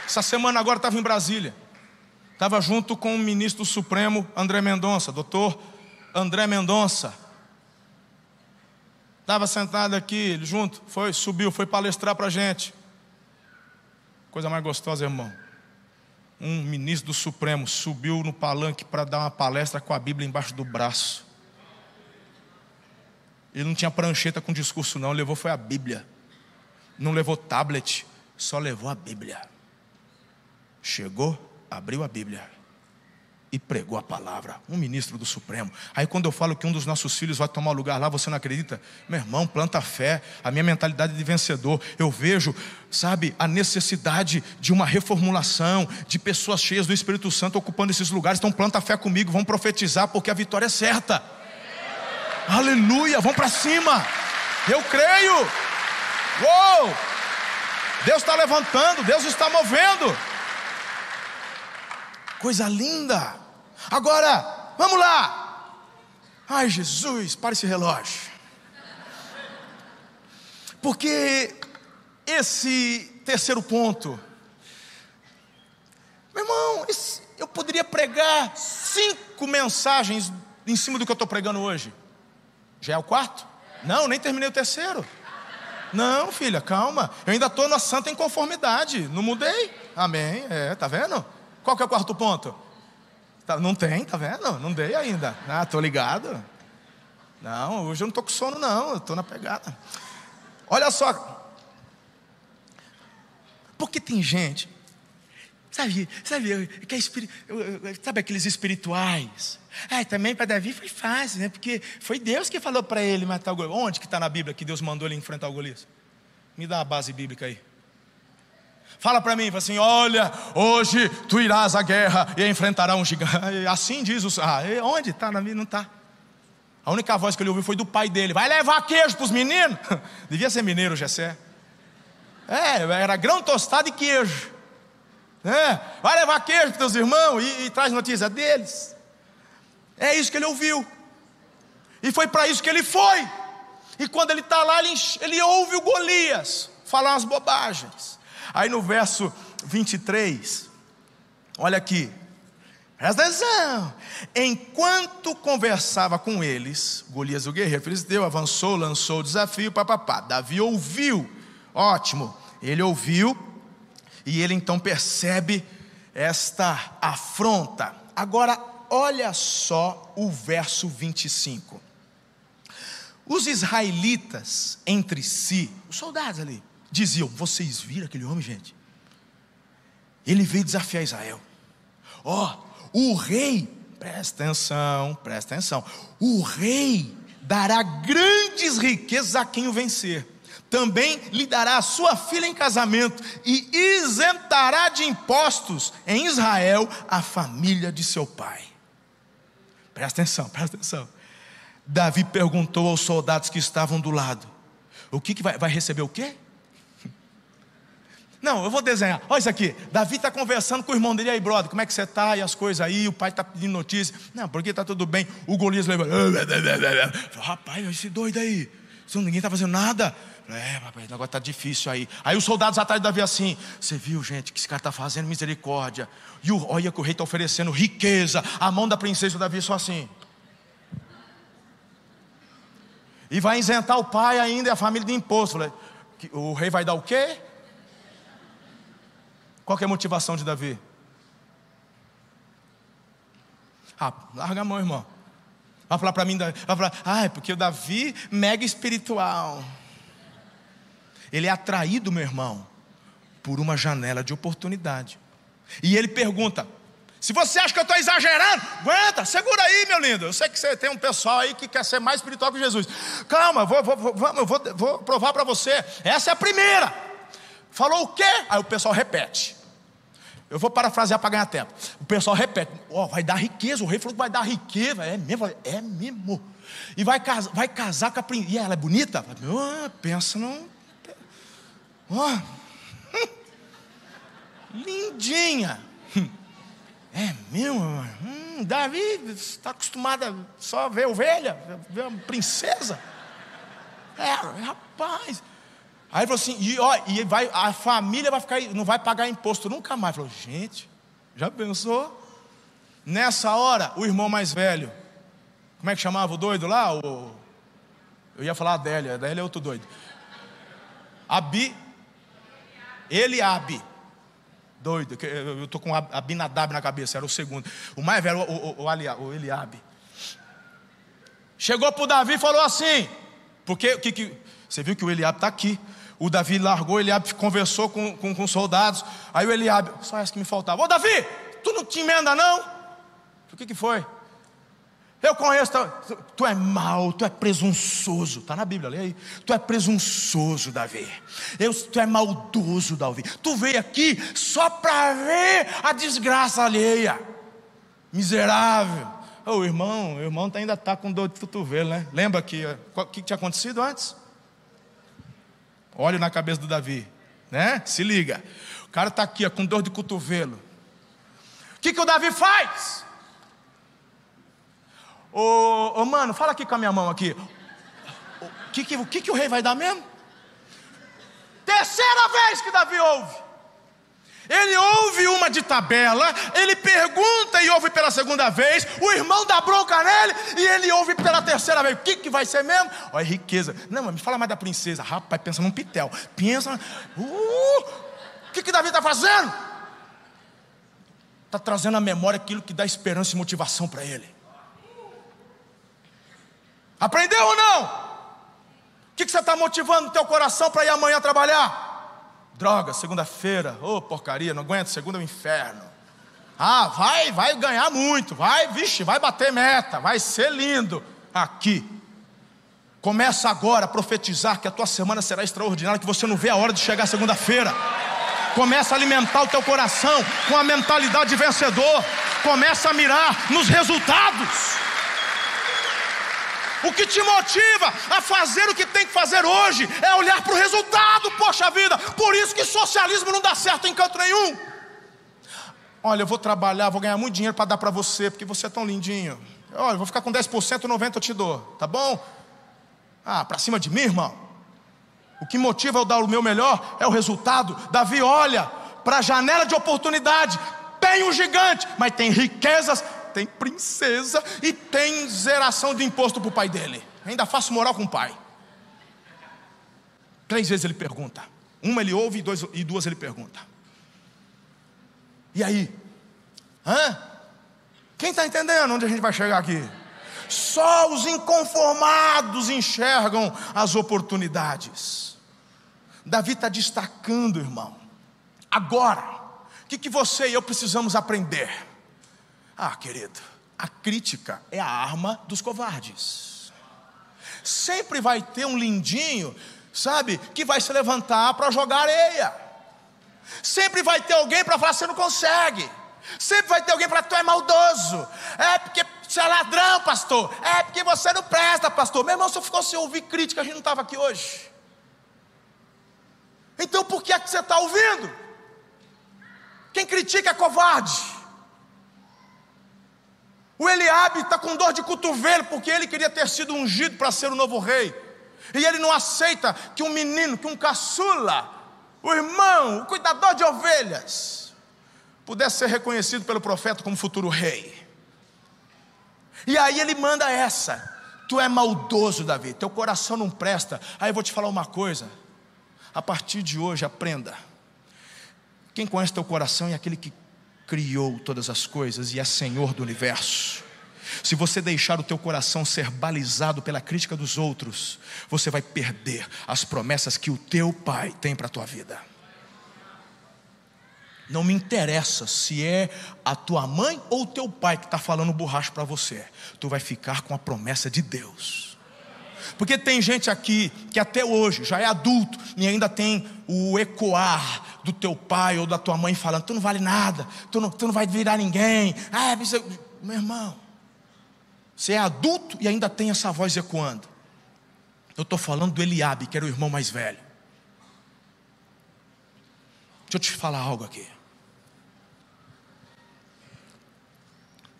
Essa semana agora estava em Brasília. Estava junto com o ministro Supremo André Mendonça, doutor André Mendonça. Estava sentado aqui, junto, foi, subiu, foi palestrar para a gente. Coisa mais gostosa, irmão. Um ministro do Supremo subiu no palanque para dar uma palestra com a Bíblia embaixo do braço. Ele não tinha prancheta com discurso, não, levou foi a Bíblia. Não levou tablet, só levou a Bíblia. Chegou, abriu a Bíblia e pregou a palavra. Um ministro do Supremo. Aí quando eu falo que um dos nossos filhos vai tomar lugar lá, você não acredita? Meu irmão, planta fé. A minha mentalidade de vencedor. Eu vejo, sabe, a necessidade de uma reformulação, de pessoas cheias do Espírito Santo ocupando esses lugares. Então planta fé comigo, vamos profetizar porque a vitória é certa. Aleluia, vamos para cima. Eu creio. Uou! Deus está levantando, Deus está movendo. Coisa linda. Agora, vamos lá. Ai, Jesus, para esse relógio. Porque esse terceiro ponto, meu irmão, eu poderia pregar cinco mensagens em cima do que eu estou pregando hoje. Já é o quarto? Não, nem terminei o terceiro. Não, filha, calma. Eu ainda estou na santa inconformidade. Não mudei. Amém. É, tá vendo? Qual que é o quarto ponto? Tá, não tem, tá vendo? Não dei ainda. Ah, tô ligado. Não, hoje eu não tô com sono, não. Eu tô na pegada. Olha só. Porque tem gente, sabe, sabe, que é sabe aqueles espirituais? É, também para Davi foi fácil, né? Porque foi Deus que falou para ele matar o Golias. Onde que está na Bíblia que Deus mandou ele enfrentar o Golias? Me dá a base bíblica aí. Fala para mim, fala assim: olha, hoje tu irás à guerra e enfrentará um gigante. Assim diz o Ah, onde? Está? Não está. A única voz que ele ouviu foi do pai dele: vai levar queijo para os meninos? Devia ser mineiro, Gessé. É, era grão tostado e queijo. É, vai levar queijo para teus irmãos e, e traz notícia deles. É isso que ele ouviu. E foi para isso que ele foi. E quando ele está lá, ele, ele ouve o Golias falar umas bobagens. Aí no verso 23, olha aqui, presta atenção. Enquanto conversava com eles, Golias o guerreiro filisteu avançou, lançou o desafio, papapá. Davi ouviu, ótimo, ele ouviu, e ele então percebe esta afronta. Agora, olha só o verso 25. Os israelitas entre si, os soldados ali, diziam: Vocês viram aquele homem, gente? Ele veio desafiar Israel. Ó, oh, o rei, presta atenção, presta atenção. O rei dará grandes riquezas a quem o vencer. Também lhe dará a sua filha em casamento e isentará de impostos em Israel a família de seu pai. Presta atenção, presta atenção. Davi perguntou aos soldados que estavam do lado: O que, que vai, vai receber o quê? Não, eu vou desenhar. Olha isso aqui. Davi está conversando com o irmão dele. aí, brother, como é que você está? E as coisas aí. O pai está pedindo notícia. Não, porque está tudo bem. O Golias levou. Rapaz, esse doido aí. Ninguém está fazendo nada. É, rapaz, o negócio está difícil aí. Aí os soldados atrás de Davi assim. Você viu, gente, que esse cara está fazendo misericórdia. E o, olha que o rei está oferecendo riqueza. A mão da princesa Davi só assim. E vai isentar o pai ainda e a família de imposto. O rei vai dar o quê? Qual é a motivação de Davi? Ah, larga a mão, irmão. Vai falar para mim, vai falar, ah, é porque o Davi, mega espiritual. Ele é atraído, meu irmão, por uma janela de oportunidade. E ele pergunta: se você acha que eu estou exagerando, aguenta, segura aí, meu lindo. Eu sei que você tem um pessoal aí que quer ser mais espiritual que Jesus. Calma, vou, vou, vou, vou, vou provar para você. Essa é a primeira. Falou o quê? Aí o pessoal repete. Eu vou parafrasear para ganhar tempo. O pessoal repete: Ó, oh, vai dar riqueza. O rei falou que vai dar riqueza. É mesmo? É mesmo. E vai casar, vai casar com a princesa. E ela é bonita? Oh, pensa não. Oh. Lindinha. É mesmo? Hum, Davi está acostumado a só ver ovelha, ver uma princesa. É, rapaz. Aí ele falou assim, e, ó, e vai, a família vai ficar, não vai pagar imposto nunca mais. Falou, gente, já pensou? Nessa hora, o irmão mais velho, como é que chamava o doido lá? O, eu ia falar Adélia, Adélia é outro doido. Abi, Eliabe, doido, eu estou com Abinadab na cabeça, era o segundo. O mais velho, o, o, o, o Eliabe. Chegou para o Davi e falou assim, porque que, que, você viu que o Eliabe está aqui. O Davi largou, Eliabe conversou com, com, com soldados. Aí o Eliabe, só essa que me faltava. Ô Davi, tu não te emenda não? O que, que foi? Eu conheço, tu, tu é mau, tu é presunçoso. Está na Bíblia, lê aí. Tu é presunçoso, Davi. Eu, tu é maldoso, Davi. Tu veio aqui só para ver a desgraça alheia. Miserável. O irmão, o irmão ainda está com dor de cotovelo, né? Lembra que o que tinha acontecido antes? Olha na cabeça do Davi, né? Se liga. O cara está aqui ó, com dor de cotovelo. O que, que o Davi faz? Ô, ô, mano, fala aqui com a minha mão aqui. O que, que, que, que o rei vai dar mesmo? Terceira vez que Davi ouve. Ele ouve uma de tabela, ele pergunta e ouve pela segunda vez, o irmão dá bronca nele e ele ouve pela terceira vez. O que, que vai ser mesmo? Olha, riqueza. Não, mas me fala mais da princesa. Rapaz, pensa num pitel. Pensa. Uh, o que, que Davi está fazendo? Está trazendo à memória aquilo que dá esperança e motivação para ele. Aprendeu ou não? O que, que você está motivando no teu coração para ir amanhã trabalhar? Droga, segunda-feira, ô oh, porcaria, não aguento, segunda é o inferno. Ah, vai, vai ganhar muito, vai, vixe, vai bater meta, vai ser lindo. Aqui. Começa agora a profetizar que a tua semana será extraordinária, que você não vê a hora de chegar segunda-feira. Começa a alimentar o teu coração com a mentalidade de vencedor. Começa a mirar nos resultados. O que te motiva a fazer o que tem que fazer hoje é olhar para o resultado, poxa vida. Por isso que socialismo não dá certo em canto nenhum. Olha, eu vou trabalhar, vou ganhar muito dinheiro para dar para você, porque você é tão lindinho. Olha, eu vou ficar com 10%, 90% eu te dou, tá bom? Ah, para cima de mim, irmão. O que motiva eu dar o meu melhor é o resultado. Davi olha para a janela de oportunidade. Tem um gigante, mas tem riquezas tem princesa e tem zeração de imposto para o pai dele. Ainda faço moral com o pai. Três vezes ele pergunta. Uma ele ouve e, dois, e duas ele pergunta. E aí? Hã? Quem está entendendo onde a gente vai chegar aqui? Só os inconformados enxergam as oportunidades. Davi está destacando, irmão. Agora, o que, que você e eu precisamos aprender? Ah, querido, a crítica é a arma dos covardes. Sempre vai ter um lindinho, sabe, que vai se levantar para jogar areia. Sempre vai ter alguém para falar: você não consegue. Sempre vai ter alguém para tu é maldoso. É porque você é ladrão, pastor. É porque você não presta, pastor. Meu irmão, se eu fosse ouvir crítica, a gente não estava aqui hoje. Então por que é que você está ouvindo? Quem critica é covarde. O Eliabe está com dor de cotovelo porque ele queria ter sido ungido para ser o novo rei. E ele não aceita que um menino, que um caçula, o irmão, o cuidador de ovelhas, pudesse ser reconhecido pelo profeta como futuro rei. E aí ele manda essa: Tu é maldoso, Davi, teu coração não presta. Aí eu vou te falar uma coisa. A partir de hoje, aprenda. Quem conhece teu coração é aquele que criou todas as coisas e é Senhor do universo. Se você deixar o teu coração ser balizado pela crítica dos outros, você vai perder as promessas que o teu pai tem para a tua vida. Não me interessa se é a tua mãe ou o teu pai que está falando borracho para você. Tu vai ficar com a promessa de Deus. Porque tem gente aqui que até hoje já é adulto e ainda tem o ecoar do teu pai ou da tua mãe falando: tu não vale nada, tu não, tu não vai virar ninguém. Ah, meu irmão, você é adulto e ainda tem essa voz ecoando. Eu estou falando do Eliabe, que era o irmão mais velho. Deixa eu te falar algo aqui.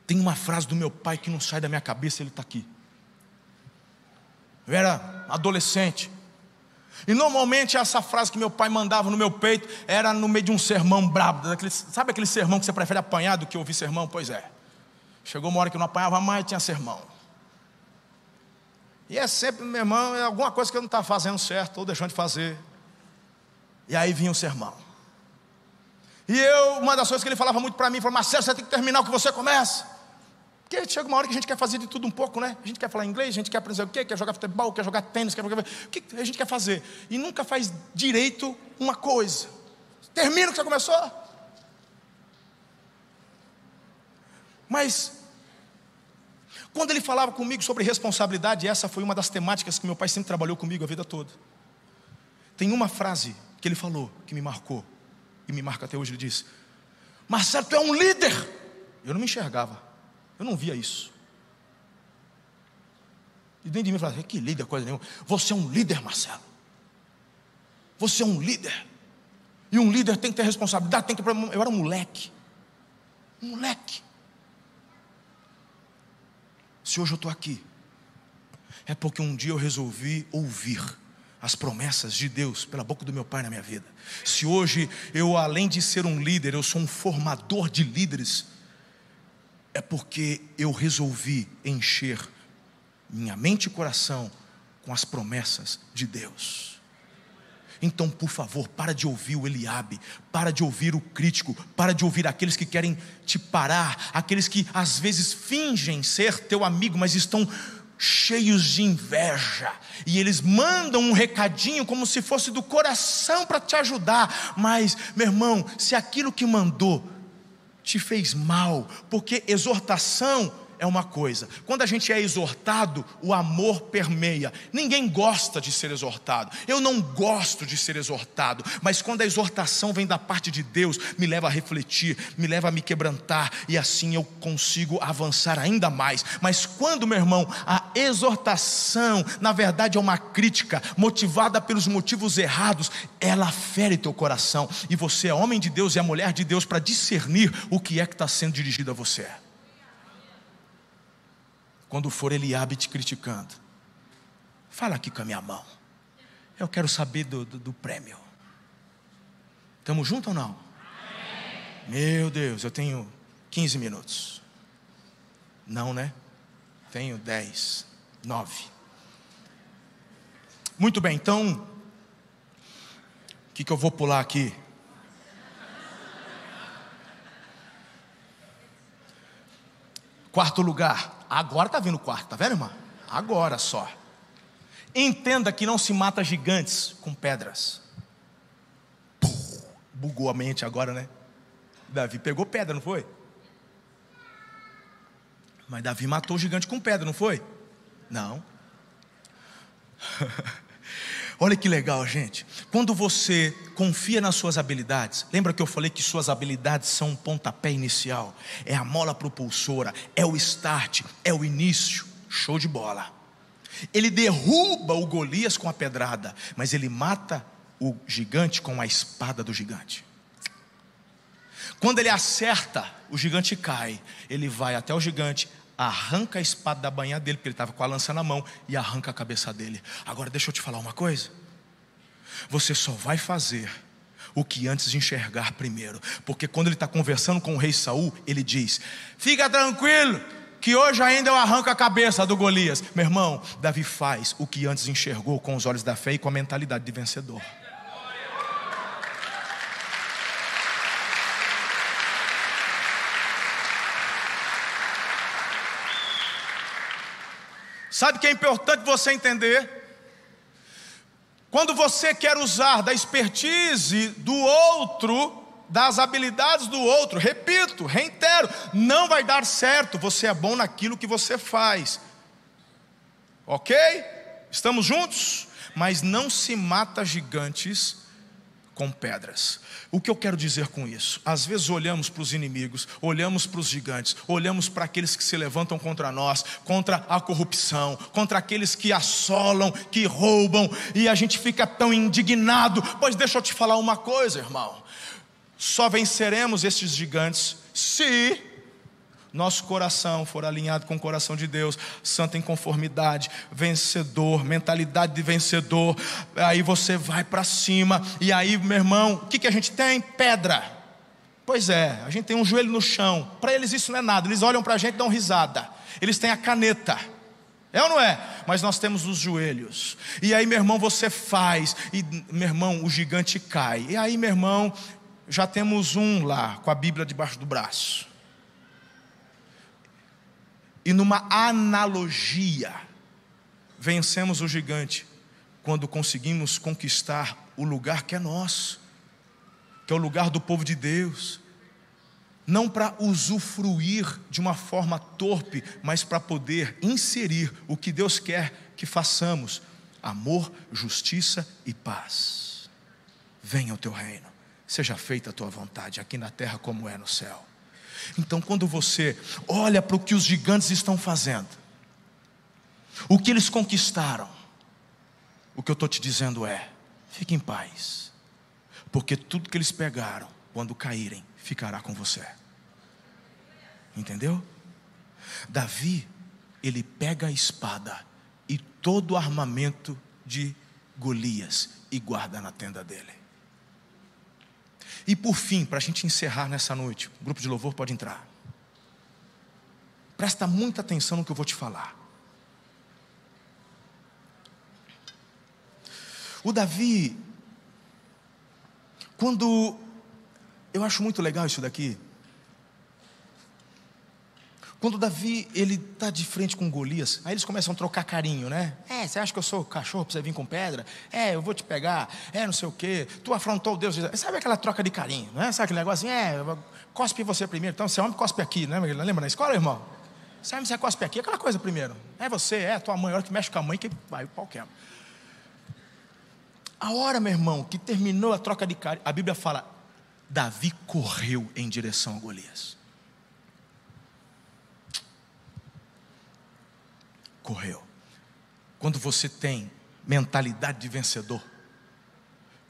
Tem uma frase do meu pai que não sai da minha cabeça, ele está aqui. Eu era adolescente. E normalmente essa frase que meu pai mandava no meu peito era no meio de um sermão brabo. Daquele, sabe aquele sermão que você prefere apanhar do que ouvir sermão? Pois é. Chegou uma hora que eu não apanhava mais tinha sermão. E é sempre, meu irmão, é alguma coisa que eu não estava fazendo certo ou deixando de fazer. E aí vinha o sermão. E eu, uma das coisas que ele falava muito para mim, falou, Marcelo, você tem que terminar o que você começa. Porque chega uma hora que a gente quer fazer de tudo um pouco, né? A gente quer falar inglês, a gente quer aprender o quê? Quer jogar futebol, quer jogar tênis, quer jogar... O que a gente quer fazer? E nunca faz direito uma coisa. Termina o que você começou. Mas, quando ele falava comigo sobre responsabilidade, essa foi uma das temáticas que meu pai sempre trabalhou comigo a vida toda. Tem uma frase que ele falou que me marcou, e me marca até hoje. Ele disse: Marcelo, tu é um líder. Eu não me enxergava. Eu não via isso. E dentro de mim falava, que líder, coisa nenhuma. Você é um líder, Marcelo. Você é um líder. E um líder tem que ter responsabilidade, tem que. Eu era um moleque. Um moleque. Se hoje eu estou aqui, é porque um dia eu resolvi ouvir as promessas de Deus pela boca do meu pai na minha vida. Se hoje eu, além de ser um líder, eu sou um formador de líderes, é porque eu resolvi encher minha mente e coração com as promessas de Deus. Então, por favor, para de ouvir o Eliabe, para de ouvir o crítico, para de ouvir aqueles que querem te parar, aqueles que às vezes fingem ser teu amigo, mas estão cheios de inveja, e eles mandam um recadinho como se fosse do coração para te ajudar, mas, meu irmão, se aquilo que mandou te fez mal, porque exortação é uma coisa. Quando a gente é exortado, o amor permeia. Ninguém gosta de ser exortado. Eu não gosto de ser exortado, mas quando a exortação vem da parte de Deus, me leva a refletir, me leva a me quebrantar e assim eu consigo avançar ainda mais. Mas quando, meu irmão, a exortação, na verdade, é uma crítica motivada pelos motivos errados, ela fere teu coração e você é homem de Deus e é mulher de Deus para discernir o que é que está sendo dirigido a você quando for Eliabe te criticando, fala aqui com a minha mão. Eu quero saber do, do, do prêmio. Estamos juntos ou não? Meu Deus, eu tenho 15 minutos. Não, né? Tenho 10, 9. Muito bem, então, o que, que eu vou pular aqui? Quarto lugar, Agora está vindo o quarto, tá vendo, irmã? Agora só. Entenda que não se mata gigantes com pedras. Bugou a mente agora, né? Davi pegou pedra, não foi? Mas Davi matou o gigante com pedra, não foi? Não. Olha que legal, gente. Quando você confia nas suas habilidades, lembra que eu falei que suas habilidades são um pontapé inicial, é a mola propulsora, é o start, é o início. Show de bola. Ele derruba o Golias com a pedrada, mas ele mata o gigante com a espada do gigante. Quando ele acerta, o gigante cai. Ele vai até o gigante, arranca a espada da banha dele, porque ele estava com a lança na mão, e arranca a cabeça dele. Agora deixa eu te falar uma coisa. Você só vai fazer o que antes de enxergar primeiro, porque quando ele está conversando com o rei Saul, ele diz: Fica tranquilo, que hoje ainda eu arranco a cabeça do Golias. Meu irmão, Davi faz o que antes enxergou com os olhos da fé e com a mentalidade de vencedor. Sabe que é importante você entender? Quando você quer usar da expertise do outro, das habilidades do outro, repito, reitero, não vai dar certo. Você é bom naquilo que você faz. Ok? Estamos juntos? Mas não se mata gigantes com pedras. O que eu quero dizer com isso? Às vezes olhamos para os inimigos, olhamos para os gigantes, olhamos para aqueles que se levantam contra nós, contra a corrupção, contra aqueles que assolam, que roubam, e a gente fica tão indignado. Pois deixa eu te falar uma coisa, irmão. Só venceremos esses gigantes se nosso coração for alinhado com o coração de Deus, santo em conformidade, vencedor, mentalidade de vencedor, aí você vai para cima, e aí, meu irmão, o que, que a gente tem? Pedra. Pois é, a gente tem um joelho no chão, para eles isso não é nada, eles olham para a gente e dão risada, eles têm a caneta. É ou não é? Mas nós temos os joelhos. E aí, meu irmão, você faz. E, meu irmão, o gigante cai. E aí, meu irmão, já temos um lá com a Bíblia debaixo do braço. E numa analogia, vencemos o gigante quando conseguimos conquistar o lugar que é nosso, que é o lugar do povo de Deus. Não para usufruir de uma forma torpe, mas para poder inserir o que Deus quer que façamos: amor, justiça e paz. Venha o teu reino, seja feita a tua vontade, aqui na terra como é no céu. Então, quando você olha para o que os gigantes estão fazendo, o que eles conquistaram, o que eu estou te dizendo é: fique em paz, porque tudo que eles pegaram, quando caírem, ficará com você. Entendeu? Davi, ele pega a espada e todo o armamento de Golias e guarda na tenda dele. E por fim, para a gente encerrar nessa noite, o grupo de louvor pode entrar. Presta muita atenção no que eu vou te falar. O Davi, quando. Eu acho muito legal isso daqui. Quando Davi ele está de frente com Golias, aí eles começam a trocar carinho, né? É, você acha que eu sou cachorro para você vir com pedra? É, eu vou te pegar. É, não sei o quê. Tu afrontou o Deus. Sabe aquela troca de carinho, né? Sabe aquele negócio assim? É, cospe você primeiro. Então, você é homem, cospe aqui, né? Lembra na escola, irmão? Você é você cospe aqui, aquela coisa primeiro. É você, é tua mãe, a hora que mexe com a mãe, que vai o pau quebra. A hora, meu irmão, que terminou a troca de carinho, a Bíblia fala: Davi correu em direção a Golias. Correu. Quando você tem mentalidade de vencedor,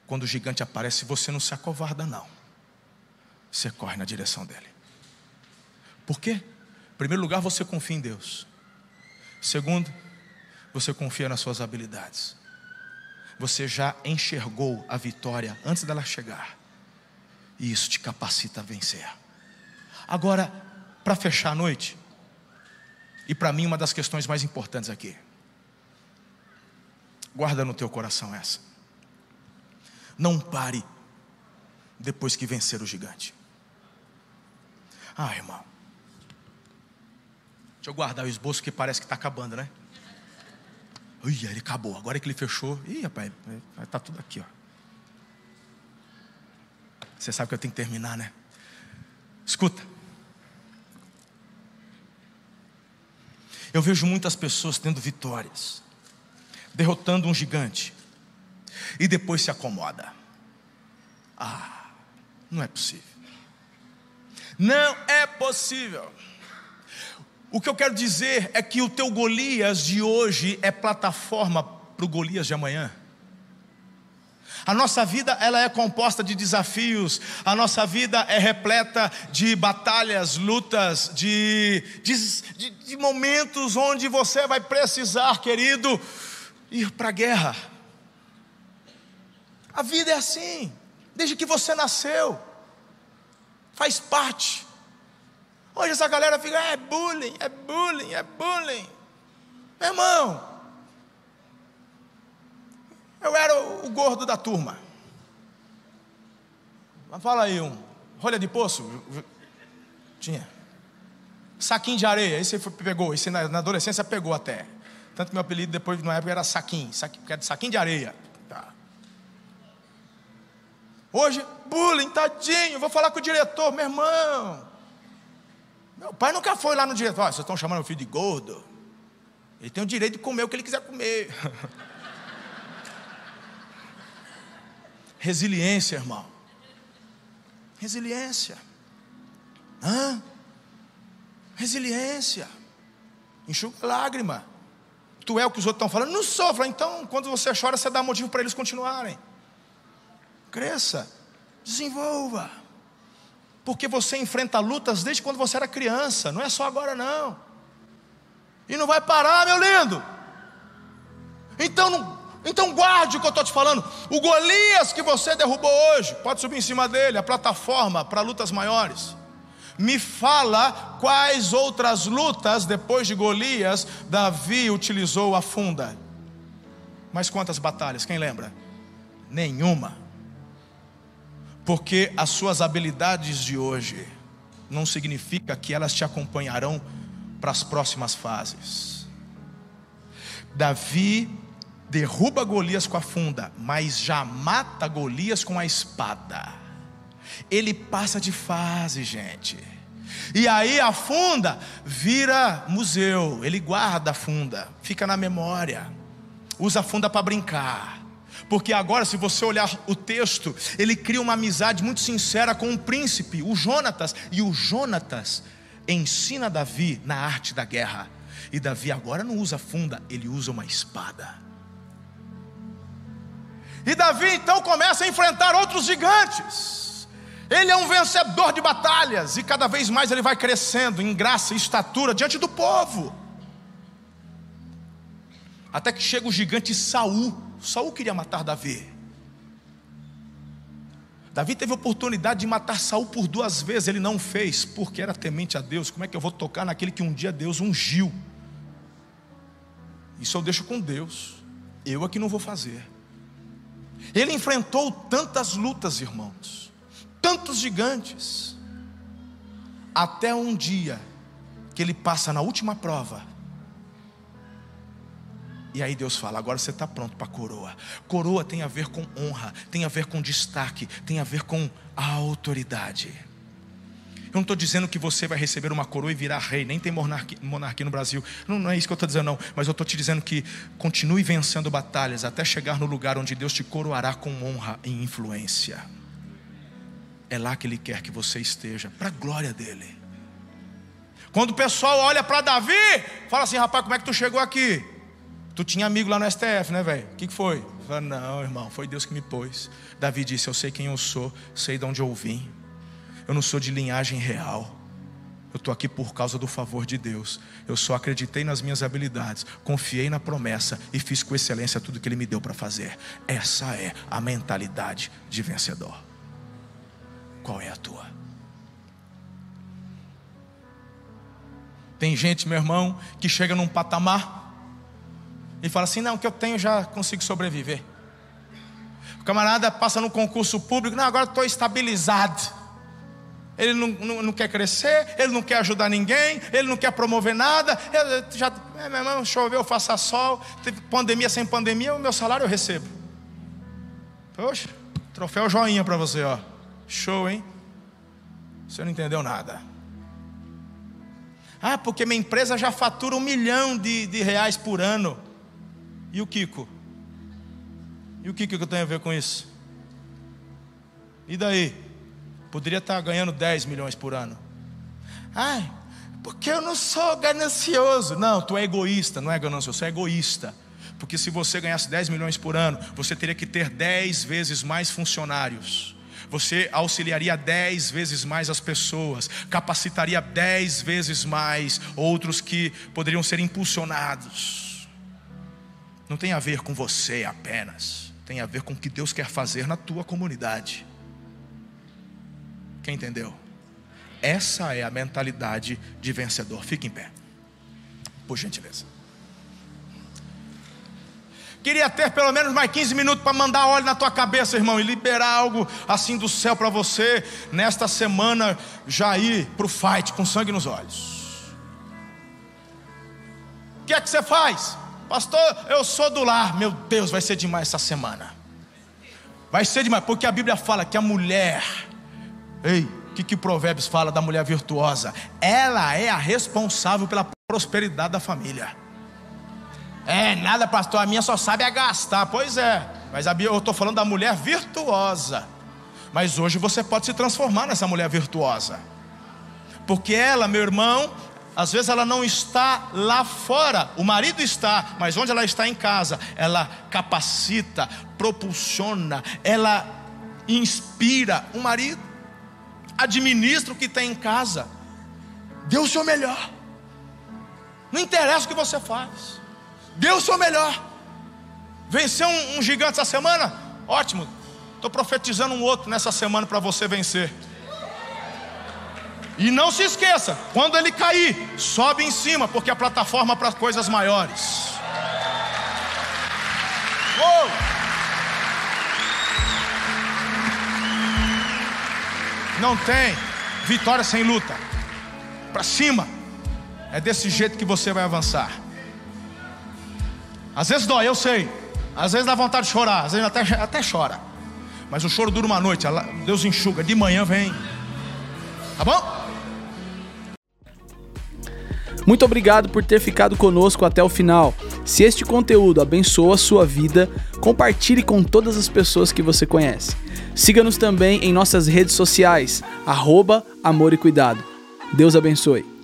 quando o gigante aparece, você não se acovarda, não. Você corre na direção dele. Por quê? Em primeiro lugar, você confia em Deus. Segundo, você confia nas suas habilidades. Você já enxergou a vitória antes dela chegar. E isso te capacita a vencer. Agora, para fechar a noite, e para mim, uma das questões mais importantes aqui. Guarda no teu coração essa. Não pare depois que vencer o gigante. Ah, irmão. Deixa eu guardar o esboço que parece que está acabando, né? Ui, ele acabou. Agora que ele fechou. Ih, rapaz, está tudo aqui, ó. Você sabe que eu tenho que terminar, né? Escuta. Eu vejo muitas pessoas tendo vitórias, derrotando um gigante, e depois se acomoda. Ah, não é possível. Não é possível. O que eu quero dizer é que o teu Golias de hoje é plataforma para o Golias de amanhã. A nossa vida ela é composta de desafios, a nossa vida é repleta de batalhas, lutas, de, de, de momentos onde você vai precisar, querido, ir para a guerra. A vida é assim, desde que você nasceu, faz parte. Hoje essa galera fica, é bullying, é bullying, é bullying. Meu irmão, eu era o gordo da turma. Mas fala aí, um rolha de poço? Tinha. Saquinho de areia, esse pegou, esse na, na, adolescência pegou até. Tanto que meu apelido depois, na época, era saquinho, saquinho, era saquinho de areia. Tá. Hoje, bullying, tadinho, vou falar com o diretor, meu irmão. Meu pai nunca foi lá no diretor, vocês estão chamando meu filho de gordo. Ele tem o direito de comer o que ele quiser comer. Resiliência, irmão. Resiliência. Hã? Resiliência. Enxuga lágrima. Tu é o que os outros estão falando? Não sofra. Então, quando você chora, você dá motivo para eles continuarem. Cresça. Desenvolva. Porque você enfrenta lutas desde quando você era criança. Não é só agora, não. E não vai parar, meu lindo. Então, não, então guarde o que eu estou te falando. O Golias que você derrubou hoje, pode subir em cima dele, a plataforma para lutas maiores. Me fala quais outras lutas depois de Golias Davi utilizou a funda. Mas quantas batalhas? Quem lembra? Nenhuma. Porque as suas habilidades de hoje não significa que elas te acompanharão para as próximas fases. Davi derruba Golias com a funda, mas já mata Golias com a espada. Ele passa de fase, gente. E aí a funda vira museu, ele guarda a funda, fica na memória, usa a funda para brincar. Porque agora, se você olhar o texto, ele cria uma amizade muito sincera com um príncipe, o Jonatas, e o Jonatas ensina Davi na arte da guerra. E Davi agora não usa funda, ele usa uma espada. E Davi então começa a enfrentar outros gigantes. Ele é um vencedor de batalhas e cada vez mais ele vai crescendo em graça e estatura diante do povo. Até que chega o gigante Saul. Saul queria matar Davi. Davi teve oportunidade de matar Saul por duas vezes, ele não fez, porque era temente a Deus. Como é que eu vou tocar naquele que um dia Deus ungiu? Isso eu deixo com Deus. Eu é que não vou fazer. Ele enfrentou tantas lutas, irmãos, tantos gigantes, até um dia que ele passa na última prova e aí Deus fala: agora você está pronto para a coroa. Coroa tem a ver com honra, tem a ver com destaque, tem a ver com a autoridade. Eu não estou dizendo que você vai receber uma coroa e virar rei, nem tem monarquia, monarquia no Brasil. Não, não é isso que eu estou dizendo, não. Mas eu estou te dizendo que continue vencendo batalhas até chegar no lugar onde Deus te coroará com honra e influência. É lá que Ele quer que você esteja, para a glória dEle. Quando o pessoal olha para Davi, fala assim: rapaz, como é que tu chegou aqui? Tu tinha amigo lá no STF, né, velho? O que, que foi? Falei, não, irmão, foi Deus que me pôs. Davi disse: Eu sei quem eu sou, sei de onde eu vim. Eu não sou de linhagem real. Eu estou aqui por causa do favor de Deus. Eu só acreditei nas minhas habilidades, confiei na promessa e fiz com excelência tudo que Ele me deu para fazer. Essa é a mentalidade de vencedor. Qual é a tua? Tem gente, meu irmão, que chega num patamar e fala assim: não, o que eu tenho já consigo sobreviver. O camarada passa no concurso público, não, agora estou estabilizado. Ele não, não, não, quer crescer, ele não quer ajudar ninguém, ele não quer promover nada. Ele já, é, meu irmão, choveu, faça sol, teve pandemia sem pandemia, o meu salário eu recebo. Poxa, troféu joinha para você, ó. Show, hein? Você não entendeu nada. Ah, porque minha empresa já fatura um milhão de, de reais por ano. E o Kiko? E o que que eu tenho a ver com isso? E daí? Poderia estar ganhando 10 milhões por ano. Ai, porque eu não sou ganancioso. Não, tu é egoísta, não é ganancioso, você é egoísta. Porque se você ganhasse 10 milhões por ano, você teria que ter 10 vezes mais funcionários. Você auxiliaria 10 vezes mais as pessoas, capacitaria 10 vezes mais outros que poderiam ser impulsionados. Não tem a ver com você apenas, tem a ver com o que Deus quer fazer na tua comunidade. Quem entendeu? Essa é a mentalidade de vencedor. Fique em pé, por gentileza. Queria ter pelo menos mais 15 minutos para mandar óleo na tua cabeça, irmão, e liberar algo assim do céu para você nesta semana já ir para o fight com sangue nos olhos. O que é que você faz? Pastor, eu sou do lar. Meu Deus, vai ser demais essa semana. Vai ser demais, porque a Bíblia fala que a mulher, ei, o que, que Provérbios fala da mulher virtuosa? Ela é a responsável pela prosperidade da família. É, nada, pastor, a minha só sabe é gastar. Pois é, Mas eu estou falando da mulher virtuosa. Mas hoje você pode se transformar nessa mulher virtuosa. Porque ela, meu irmão, às vezes ela não está lá fora, o marido está, mas onde ela está em casa, ela capacita, propulsiona, ela inspira o marido, administra o que tem em casa, dê o seu melhor, não interessa o que você faz, dê o seu melhor. Venceu um, um gigante essa semana? Ótimo, estou profetizando um outro nessa semana para você vencer. E não se esqueça, quando ele cair, sobe em cima, porque a plataforma para coisas maiores. Oh! Não tem vitória sem luta. Para cima. É desse jeito que você vai avançar. Às vezes dói, eu sei. Às vezes dá vontade de chorar, às vezes até, até chora. Mas o choro dura uma noite, Deus enxuga, de manhã vem. Tá bom? Muito obrigado por ter ficado conosco até o final. Se este conteúdo abençoa a sua vida, compartilhe com todas as pessoas que você conhece. Siga-nos também em nossas redes sociais, arroba Amor e Cuidado. Deus abençoe.